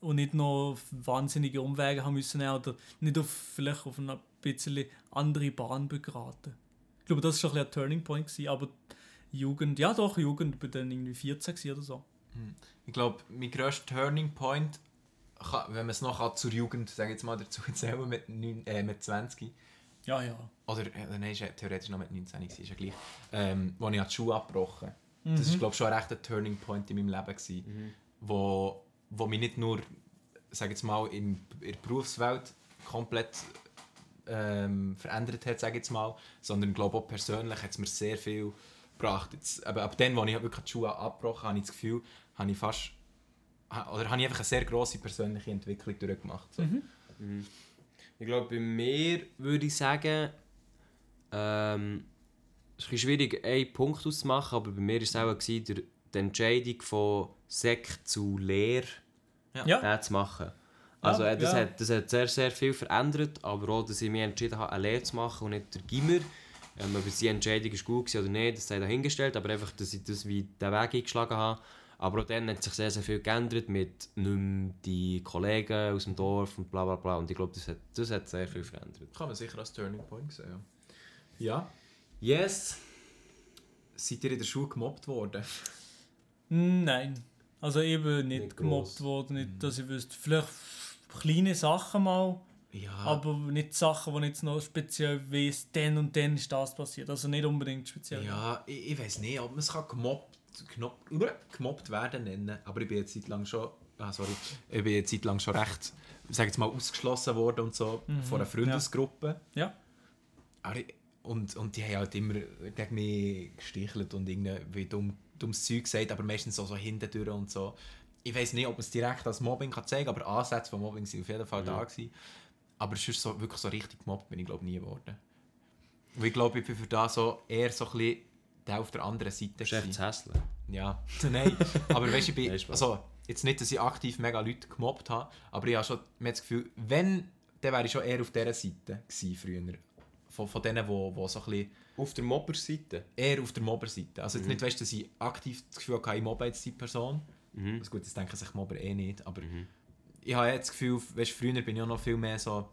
und nicht noch wahnsinnige Umwege haben müssen oder nicht auf, vielleicht auf eine bisschen andere Bahn begeraten. Ich glaube, das war ein, bisschen ein Turning Point, gewesen, aber Jugend, ja doch, Jugend, bin dann irgendwie 14 gewesen oder so. Ich glaube, mein grösster Turning Point, wenn man es noch zur Jugend sag ich jetzt mal, dazu mit, neun- äh, mit 20, Ja, ja. oder äh, nein, ist theoretisch noch mit 19, gewesen, ist ja gleich, ähm, wo ich die Schule abgebrochen Mhm. Das war, glaube ich, schon ein rechter Turning Point in meinem Leben, gewesen, wo, wo mich nicht nur, sag jetzt mal, in, in der Berufswelt komplett ähm, verändert hat, sage jetzt mal, sondern glaube auch persönlich hat es mir sehr viel gebracht. Jetzt, aber ab dann, als ich wirklich die Schule abgebrochen habe, habe ich das Gefühl, habe ich fast oder habe ich einfach eine sehr grosse persönliche Entwicklung durchgemacht. So. Ich glaube, bei mir würde ich sagen, ähm, es ist schwierig, einen Punkt auszumachen, aber bei mir war es auch gewesen, der die Entscheidung von Sekt zu Lehr Ja, zu machen. Also Ja, äh, das, ja. hat, das hat sehr, sehr viel verändert, aber auch, dass ich mich entschieden habe, eine Lehre zu machen und nicht der Gimmer. Ähm, ob jetzt die Entscheidung ist gut war oder nicht, das sei dahingestellt, aber einfach, dass ich das wie den Weg eingeschlagen habe. Aber auch dann hat sich sehr, sehr viel geändert mit nicht mehr die Kollegen aus dem Dorf und bla bla bla. Und ich glaube, das hat, das hat sehr viel verändert. Kann man sicher als Turning Point sehen. Ja. Yes! Seid ihr in der Schule gemobbt worden? Nein. Also eben nicht, Nicht gemobbt gross. worden, nicht, dass ich wüsste. Vielleicht kleine Sachen mal, Ja. aber nicht Sachen, wo ich jetzt noch speziell weiss, dann und dann ist das passiert. Also nicht unbedingt speziell. Ja, ich, ich weiß nicht, ob man es gemobbt, knop, gemobbt werden nennen aber ich bin jetzt Zeit lang schon, ah, sorry, ich bin jetzt Zeit lang schon recht, sag jetzt mal, ausgeschlossen worden und so von einer Freundesgruppe. Ja. Aber ich, und, und die haben halt immer gegen mich gestichelt und irgendwie dumm, dummes Zeug gesagt, aber meistens so, so hintendurch und so. Ich weiß nicht, ob man es direkt als Mobbing kann zeigen kann, aber Ansätze von Mobbing sind auf jeden Fall da gewesen. Aber sonst so, wirklich so richtig gemobbt bin ich glaube nie geworden. Und ich glaube, ich bin für das so eher so ein bisschen der auf der anderen Seite. Chef hässeln. Ja, nein. Aber weißt du, ich bin, also, jetzt nicht, dass ich aktiv mega Leute gemobbt habe, aber ich habe schon mir hat das Gefühl, wenn, dann wäre ich schon eher auf dieser Seite gewesen früher. Von, von denen, die so ein bisschen Auf der Mobber-Seite? eher auf der Mobber-Seite. Also jetzt nicht, weißt, dass ich aktiv das Gefühl habe, ich mobbe jetzt die Person. Mhm. Also gut, das denken sich Mobber eh nicht, aber ich habe jetzt das Gefühl, weißt, früher bin ich auch noch viel mehr so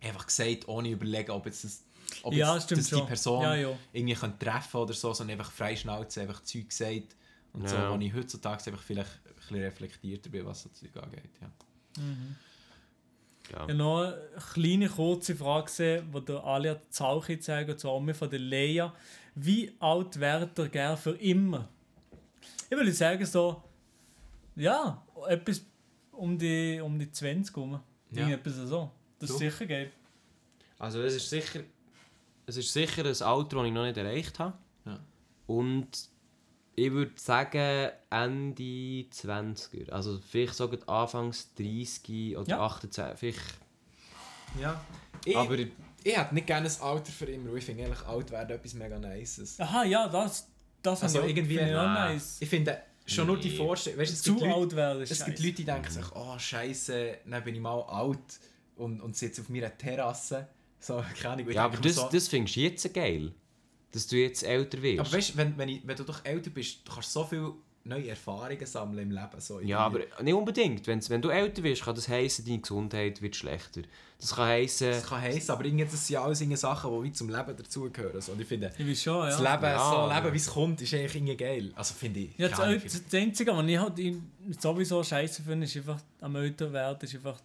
einfach gesagt, ohne überlegen, ob jetzt das, ob Ja, jetzt, stimmt dass die schon. Person Ja, ja. irgendwie können treffen oder so, sondern einfach frei Schnauze, einfach Zeug gesagt und so, Ja. wo ich heutzutage einfach vielleicht ein bisschen reflektierter bin, was so Zeug angeht. Ja. Ja. Ich habe noch eine kleine, kurze Frage gesehen, die der Alia Zauchi zeigt, und zwar mir von der Lea. Wie alt wäret ihr gern für immer? Ich würde sagen, so, ja, etwas um die, um die 20 rum. Ja. Ja. Etwas so. Das ist Du? sicher geil. Also es ist sicher, es ist sicher ein Alter, das ich noch nicht erreicht habe. Ja. Und ich würde sagen Ende 20er. Also vielleicht sogar Anfangs 30 oder Ja. 28. Vielleicht, ja. Ich, aber ich hätte nicht gerne ein Alter für immer, ich finde eigentlich alt werden etwas mega Nices. Aha, ja, das, das Also ich irgendwie- finde ich nice. Ich finde schon nur die Nee. Vorstellung, weißt du, es Zu gibt Leute, alt werden ist Es gibt. Leute, die denken sich, oh Scheiße, dann bin ich mal alt und, und sitze auf meiner Terrasse. So, keine Ahnung. ich ja, aber das, so, das findest du jetzt geil. Dass du jetzt älter wirst. aber weißt, wenn, wenn, ich, wenn du doch älter bist, du kannst so viele neue Erfahrungen sammeln im Leben. So ja, aber nicht unbedingt. Wenn's, wenn du älter wirst, kann das heißen, deine Gesundheit wird schlechter. Das kann heißen, Das kann heißen, aber irgendwie, das sind ja alles irgendwie Sachen, die zum Leben dazugehören. So. Und ich finde, Ich schon, das ja. Leben, Ja. so leben, wie es kommt, ist eigentlich irgendwie geil. Also finde ich. Ja, das, Ahnung, das Einzige, was ich halt sowieso scheiße finde, ist einfach am älter werden, ist einfach,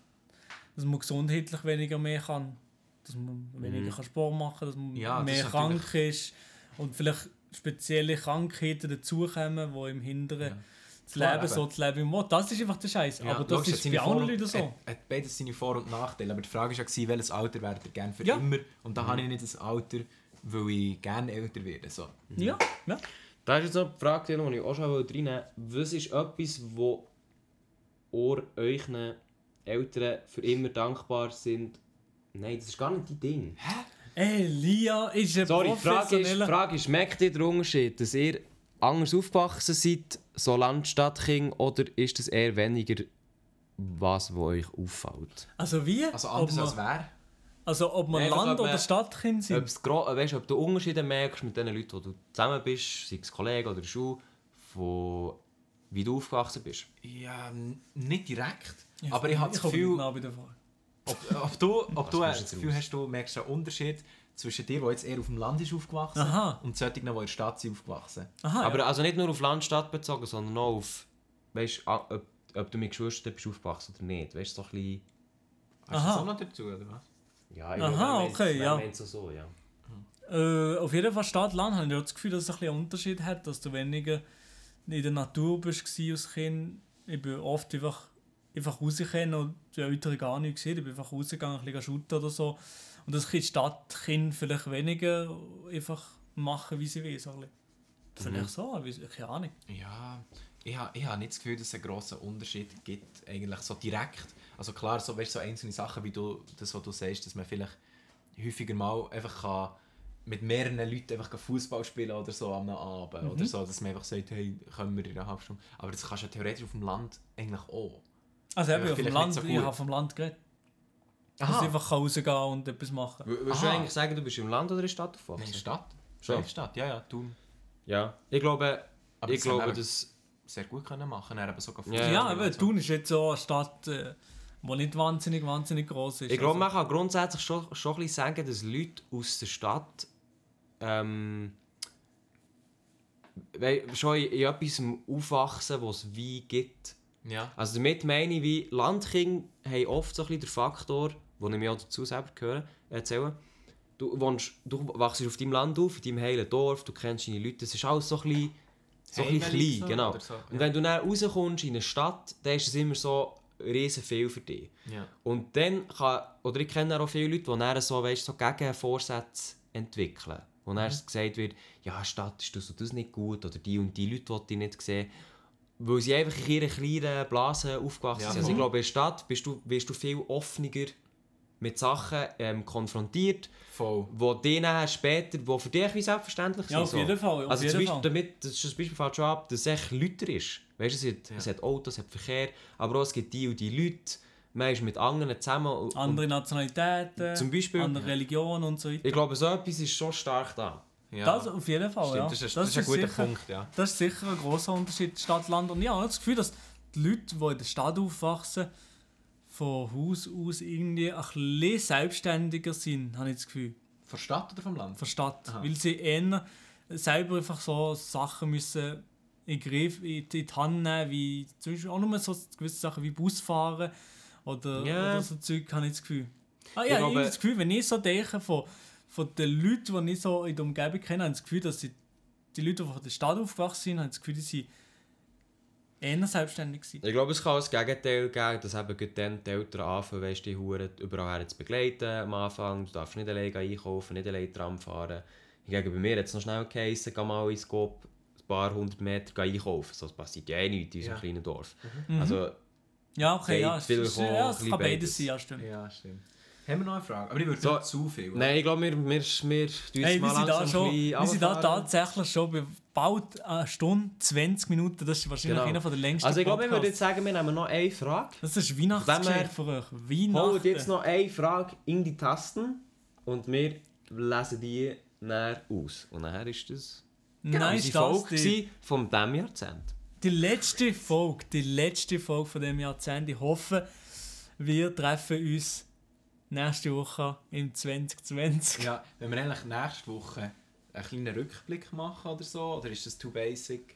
dass man gesundheitlich weniger mehr kann. Dass man weniger kann Sport machen kann, dass man Mhm. Ja, das mehr ist krank ist und vielleicht spezielle Krankheiten dazukommen, die im Hinteren Ja. das Klar, Leben eben. so zu leben im Mord. Das ist einfach der Scheiß. Ja, Aber das logisch, ist bei anderen Vor- Leuten so. Hat, hat beides seine Vor- und Nachteile. Aber die Frage war ja, welches Alter werdet ihr gerne für Ja. immer? Und da habe ich nicht das Alter, weil ich gerne älter werde. So. Ja, ja. Da ist jetzt noch die Frage, die ich auch schon reinnehmen wollte. Was ist etwas, wo ihr euren Eltern für immer dankbar sind? Nein, das ist gar nicht dein Ding. Ey, Lia ist ein Sorry, die Frage ist. Frage ist, merkt ihr den Unterschied, dass ihr anders aufgewachsen seid, so Land, Stadtkind, oder ist das eher weniger was, wo euch auffällt? Also wie? Also anders ob als man, wer? also ob man Einfach, Land- man- oder Stadtkind Ob, sind? äh, weißt, ob du Unterschiede merkst mit den Leuten, die du zusammen bist, sei es Kollegen oder Schule, von wie du aufgewachsen bist. Ja, nicht direkt. Ja, aber ich habe das Gefühl, ob, ob du, ob du du Gefühl raus? hast, du merkst einen Unterschied zwischen dir, der jetzt eher auf dem Land ist aufgewachsen Aha. und solchen, die in der Stadt sind aufgewachsen. Aha, Aber ja. also nicht nur auf Land, Stadt bezogen, sondern auch auf, weißt, ob, ob du mit Geschwistern bist aufgewachsen oder nicht. Weißt du, so ein bisschen... Hast du das auch noch dazu, oder was? Ja, Aha, glaube, okay, ja. auch so, ja. Äh, auf jeden Fall Stadt-Land habe ich das Gefühl, dass es ein bisschen einen Unterschied hat, dass du weniger in der Natur bist als Kind. Ich bin oft einfach, einfach rausgekommen und die Eltern gar nicht gesehen. Ich bin einfach rausgegangen, ein bisschen shooten oder so. Und das Kind Stadtkind vielleicht weniger einfach machen, wie sie will. So. Vielleicht so, aber ich- keine Ahnung. Ja, ich habe ich ha nicht das Gefühl, dass es einen grossen Unterschied gibt, eigentlich so direkt. Also klar, so, weißt, so einzelne Sachen, wie du, das, was du sagst, dass man vielleicht häufiger mal einfach kann mit mehreren Leuten einfach Fußball spielen oder so am Abend. Mhm. Oder so, dass man einfach sagt, hey, können wir in einer halben Stunde. Aber das kannst du ja theoretisch auf dem Land eigentlich auch. Also Ja, auf dem vielleicht Land, so ich habe vom Land geredet. Dass ich einfach rausgehen kann und etwas machen. W- Würdest du Aha. eigentlich sagen, du bist im Land oder in der Stadt aufgewachsen? Nein, Stadt. Schon. Schon. Stadt, ja, ja, Thun. Ja. Ich glaube, Aber ich glaube, wir das... sehr gut können machen. Er eben sogar Ja, Ja, und so. Thun ist jetzt so eine Stadt, äh, die nicht wahnsinnig, wahnsinnig groß ist. Ich glaube, man also, kann grundsätzlich schon, schon ein bisschen sagen, dass Leute aus der Stadt ähm, schon in, in etwas aufwachsen, was es wie gibt. Ja. Also damit meine ich, wie Landkinder haben oft so ein bisschen den Faktor, den ich mir auch dazu selber höre, erzählen. Du, wohnst, du wachst auf deinem Land auf, in deinem heilen Dorf, du kennst deine Leute, es ist alles so ein bisschen, so ein bisschen klein, so, genau. so, Und ja. wenn du dann rauskommst in eine Stadt, dann ist es immer so riesen viel für dich. Ja. Und dann kann, oder ich kenne auch viele Leute, die dann so, weißt, so Gegenvorsätze entwickeln. Wo Mhm. dann gesagt wird, ja, Stadt ist das und das nicht gut, oder die und die Leute, die ich nicht sehen. Weil sie einfach in ihrer kleinen Blase aufgewachsen Ja, sind. Also ich glaube, in der Stadt bist du, wirst du viel offener mit Sachen ähm, konfrontiert, Voll. wo die dann später, die für dich wie selbstverständlich Ja, sind. auf so. jeden Fall, auf also jeden zum Fall. Beispiel, damit, das, ist das Beispiel fällt schon ab, dass es echt lauter ist. Weißt du, es, hat- es hat Autos, es hat Verkehr, aber auch es gibt die und die Leute, man ist mit anderen zusammen. andere Nationalitäten, Zum Beispiel- andere Religionen und so weiter. Ich glaube, so etwas ist schon stark da. Ja. Das auf jeden Fall, Stimmt, ja. das ist, das ist ein guter sicher, Punkt, ja. Das ist sicher ein grosser Unterschied Stadt-Land. Und ich habe das Gefühl, dass die Leute, die in der Stadt aufwachsen, von Haus aus irgendwie ein bisschen selbstständiger sind, habe ich das Gefühl. Von Stadt oder vom Land? Von Stadt. Aha. Weil sie eher selber einfach so Sachen müssen in Griff, in die Hand nehmen, wie zum Beispiel auch nur so gewisse Sachen wie Busfahren oder, Ja. oder so Zeug, habe ich das Gefühl. Ah, Ich ja, ich glaube- habe das Gefühl, wenn ich so denke von, von den Leuten, die ich so in der Umgebung kenne, habe ich das Gefühl, dass sie, die Leute, die von der Stadt aufgewachsen sind, haben das Gefühl, dass sie eher selbstständig sind. Ich glaube, es kann auch das Gegenteil geben, dass eben dann die Eltern anfangen, weißt, die Huren überall her zu begleiten am Anfang. Du darfst nicht alleine einkaufen, nicht alleine Tram fahren. Hingegen bei mir hat es noch schnell geheißen, geh mal ins Coop ein paar hundert Meter einkaufen. So, das passiert ja eh nicht in unserem Ja. kleinen Dorf. Mhm. Also, Ja, okay, ja, es, auch ja, ein es kann beides beides. sein, ja, stimmt. Ja, stimmt. Haben wir noch eine Frage? Aber ich würde So. nicht zu viel. oder? nein, ich glaube, wir, wir, wir, wir Hey, wir sind, da schon, wir sind da tatsächlich schon bald eine Stunde, 20 Minuten. Das ist wahrscheinlich Genau. einer der längsten Also ich glaube, ich würde jetzt sagen, wir nehmen noch eine Frage. Das ist Weihnachtsgeschichte für euch. Holt Weihnachten. jetzt noch eine Frage in die Tasten und wir lesen die näher aus. Und nachher ist das Nein, unsere Folge die, von diesem Jahrzehnt. die letzte Folge, die letzte Folge von dem Jahrzehnt. Ich hoffe, wir treffen uns nächste Woche im 2020. Ja, wenn wir eigentlich nächste Woche einen kleinen Rückblick machen oder so, oder ist das too basic?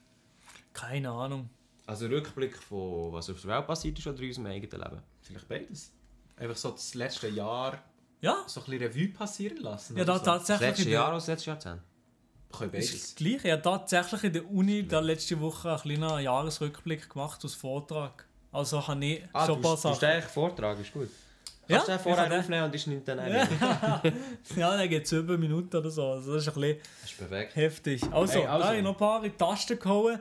Keine Ahnung. Also Rückblick von was auf der Welt passiert ist oder in unserem eigenen Leben. Vielleicht beides. Einfach so das letzte Jahr Ja, so ein bisschen Revue passieren lassen. ja da so. Das tatsächlich. letzte in Jahr der, oder das letzte Jahrzehnt? Können ist beides. das Gleiche. Ich habe tatsächlich in der Uni da letzte Woche einen kleinen Jahresrückblick gemacht aus Vortrag. Also habe ich Ah, schon du, ein paar du Sachen. stehst Vortrag, ist gut. Ja, Kannst du den ich vorher kann aufnehmen und ist nicht dann Ja, dann geht es über Minuten oder so. Also das ist ein bisschen Das ist perfekt. heftig. Also, Hey, also. da habe ich noch ein paar in die Tasten gehauen.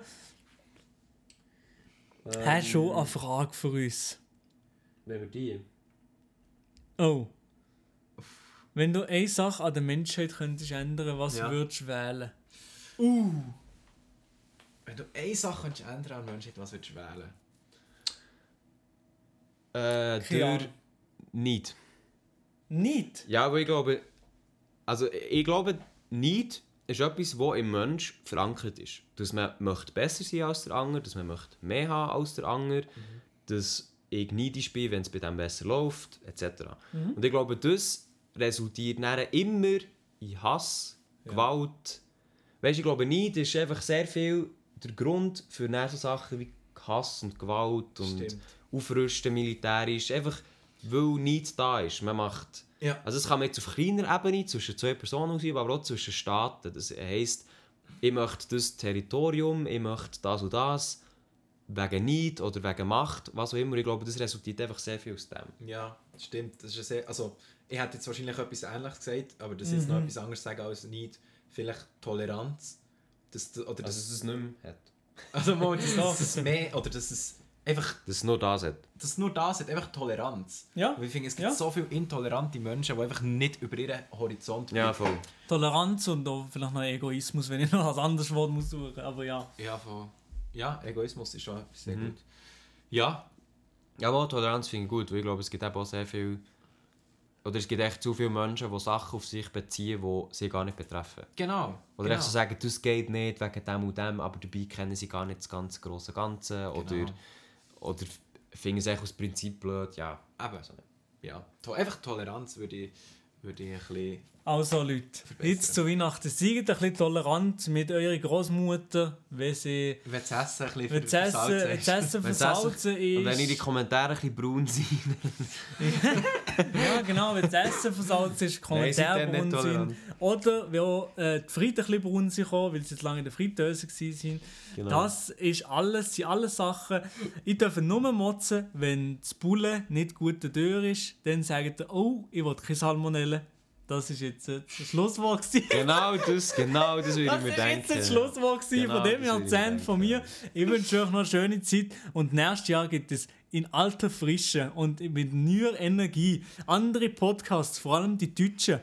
Hast du schon eine Frage für uns? Wenn wir die... Oh. Wenn du eine Sache an der Menschheit könntest ändern, was Ja. würdest du wählen? Uh. Wenn du eine Sache könntest ändern an der Menschheit, was würdest du wählen? Äh, Keine durch... Nicht. Nicht? Ja, aber ich glaube... Also ich glaube, nicht ist etwas, das im Mensch verankert ist. Dass man möchte besser sein als der andere, dass man möchte mehr haben als der andere, dass ich neidisch bin, wenn es bei dem besser läuft, etc. Und ich glaube, das resultiert dann immer in Hass, Gewalt. Weißt du, ich glaube, Neid ist einfach sehr viel der Grund für so Sachen wie Hass und Gewalt und Stimmt. Aufrüsten militärisch. Einfach, weil Neid da ist. Man macht... Ja. Also es kann man jetzt auf kleiner Ebene zwischen zwei Personen ausüben, aber auch zwischen Staaten. Das heisst, ich möchte das Territorium, ich möchte das und das, wegen Neid oder wegen Macht, was auch immer. Ich glaube, das resultiert einfach sehr viel aus dem. Ja, das stimmt. Das ist sehr, also, ich hätte jetzt wahrscheinlich etwas Ähnliches gesagt, aber das jetzt noch etwas anderes sagen als nicht. Vielleicht Toleranz. Das, oder Also, das, dass es nicht mehr hat. also mal, dass, dass es mehr, oder dass es einfach, Dass es nur das hat. dass es nur das hat, einfach Toleranz. Ja. Weil ich finde, es gibt Ja. so viele intolerante Menschen, die einfach nicht über ihren Horizont Ja, blicken. voll. Toleranz und auch vielleicht noch Egoismus, wenn ich noch was anderes Wort muss suchen. Aber ja. Ja, voll. Ja, Egoismus ist schon sehr Mhm. gut. Ja, Ja, aber Toleranz finde ich gut, weil ich glaube, es gibt eben auch sehr viel... Oder es gibt echt zu viele Menschen, die Sachen auf sich beziehen, die sie gar nicht betreffen. genau. Oder genau. echt so sagen, das geht nicht wegen dem und dem, aber dabei kennen sie gar nicht das ganze große Ganze. Genau. oder finden es echt aus Prinzip blöd. Ja, Eben. Ja. To einfach Toleranz würde ich, würde ich ein bisschen... Also Leute, jetzt zu Weihnachten, seid ein bisschen tolerant mit eurer Großmutter, wenn sie Wenn das Essen ein bisschen wenn versalzen wenn das Essen versalzen ist. Und wenn ihre Kommentare ein bisschen braun sind. Ja, genau, wenn das Essen versalzen ist, Kommentare dann nicht braun sind. Oder wenn auch äh, die Frieden ein bisschen braun sind, weil sie jetzt lange in der Fritteuse waren. Genau. Das ist alles, sind alles Sachen. Ich darf nur motzen, wenn das Bulle nicht gut der Tür ist. Dann sagt er, oh, ich will keine Salmonellen. Das ist jetzt äh, das Schlusswort. gewesen. genau das, genau das würde ich Das mir ist denken. jetzt das Schlusswort Genau, von dem das ich Jahrzehnt von mir. Ich wünsche euch noch eine schöne Zeit und nächstes Jahr gibt es in alter Frische und mit neuer Energie andere Podcasts, vor allem die Deutschen.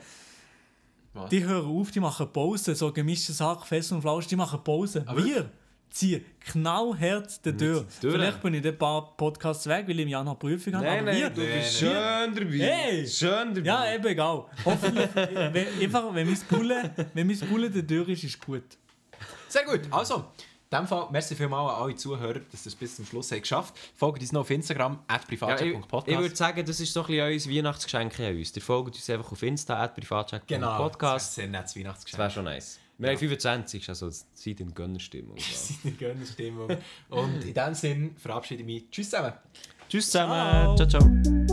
Was? Die hören auf, die machen Pause, so gemischte Sachen, Fest und Flausch, die machen Pause. Aber- Wir ziehen knallhart die Tür. Vielleicht bin ich ein paar Podcasts weg, weil ich im Januar Prüfung habe. Nein, aber nein, wir, du Nein, bist nein. schön dabei. Hey! Schön dabei. ja, eben egal. Hoffentlich, wenn, einfach, wenn mein Bulle, wenn mein Bulle der Tür ist, ist gut. Sehr gut. Also, in dem Fall, merci vielmals an alle Zuhörer, dass ihr es bis zum Schluss habt geschafft Folgt uns noch auf Instagram, at Ja, ich, ich würde sagen, das ist so ein bisschen unser Weihnachtsgeschenk an uns. Ihr folgt uns einfach auf Insta, at privatcheck.podcast. genau. Das ist ein sehr nettes Das wäre Weihnachtsgeschenk. schon nice. Wir haben 25, also Zeit in Gönnerstimmung. So. Eine gönne Stimmung. Und in diesem Sinne verabschiede ich mich. Tschüss zusammen. Tschüss zusammen. Ciao. ciao. ciao.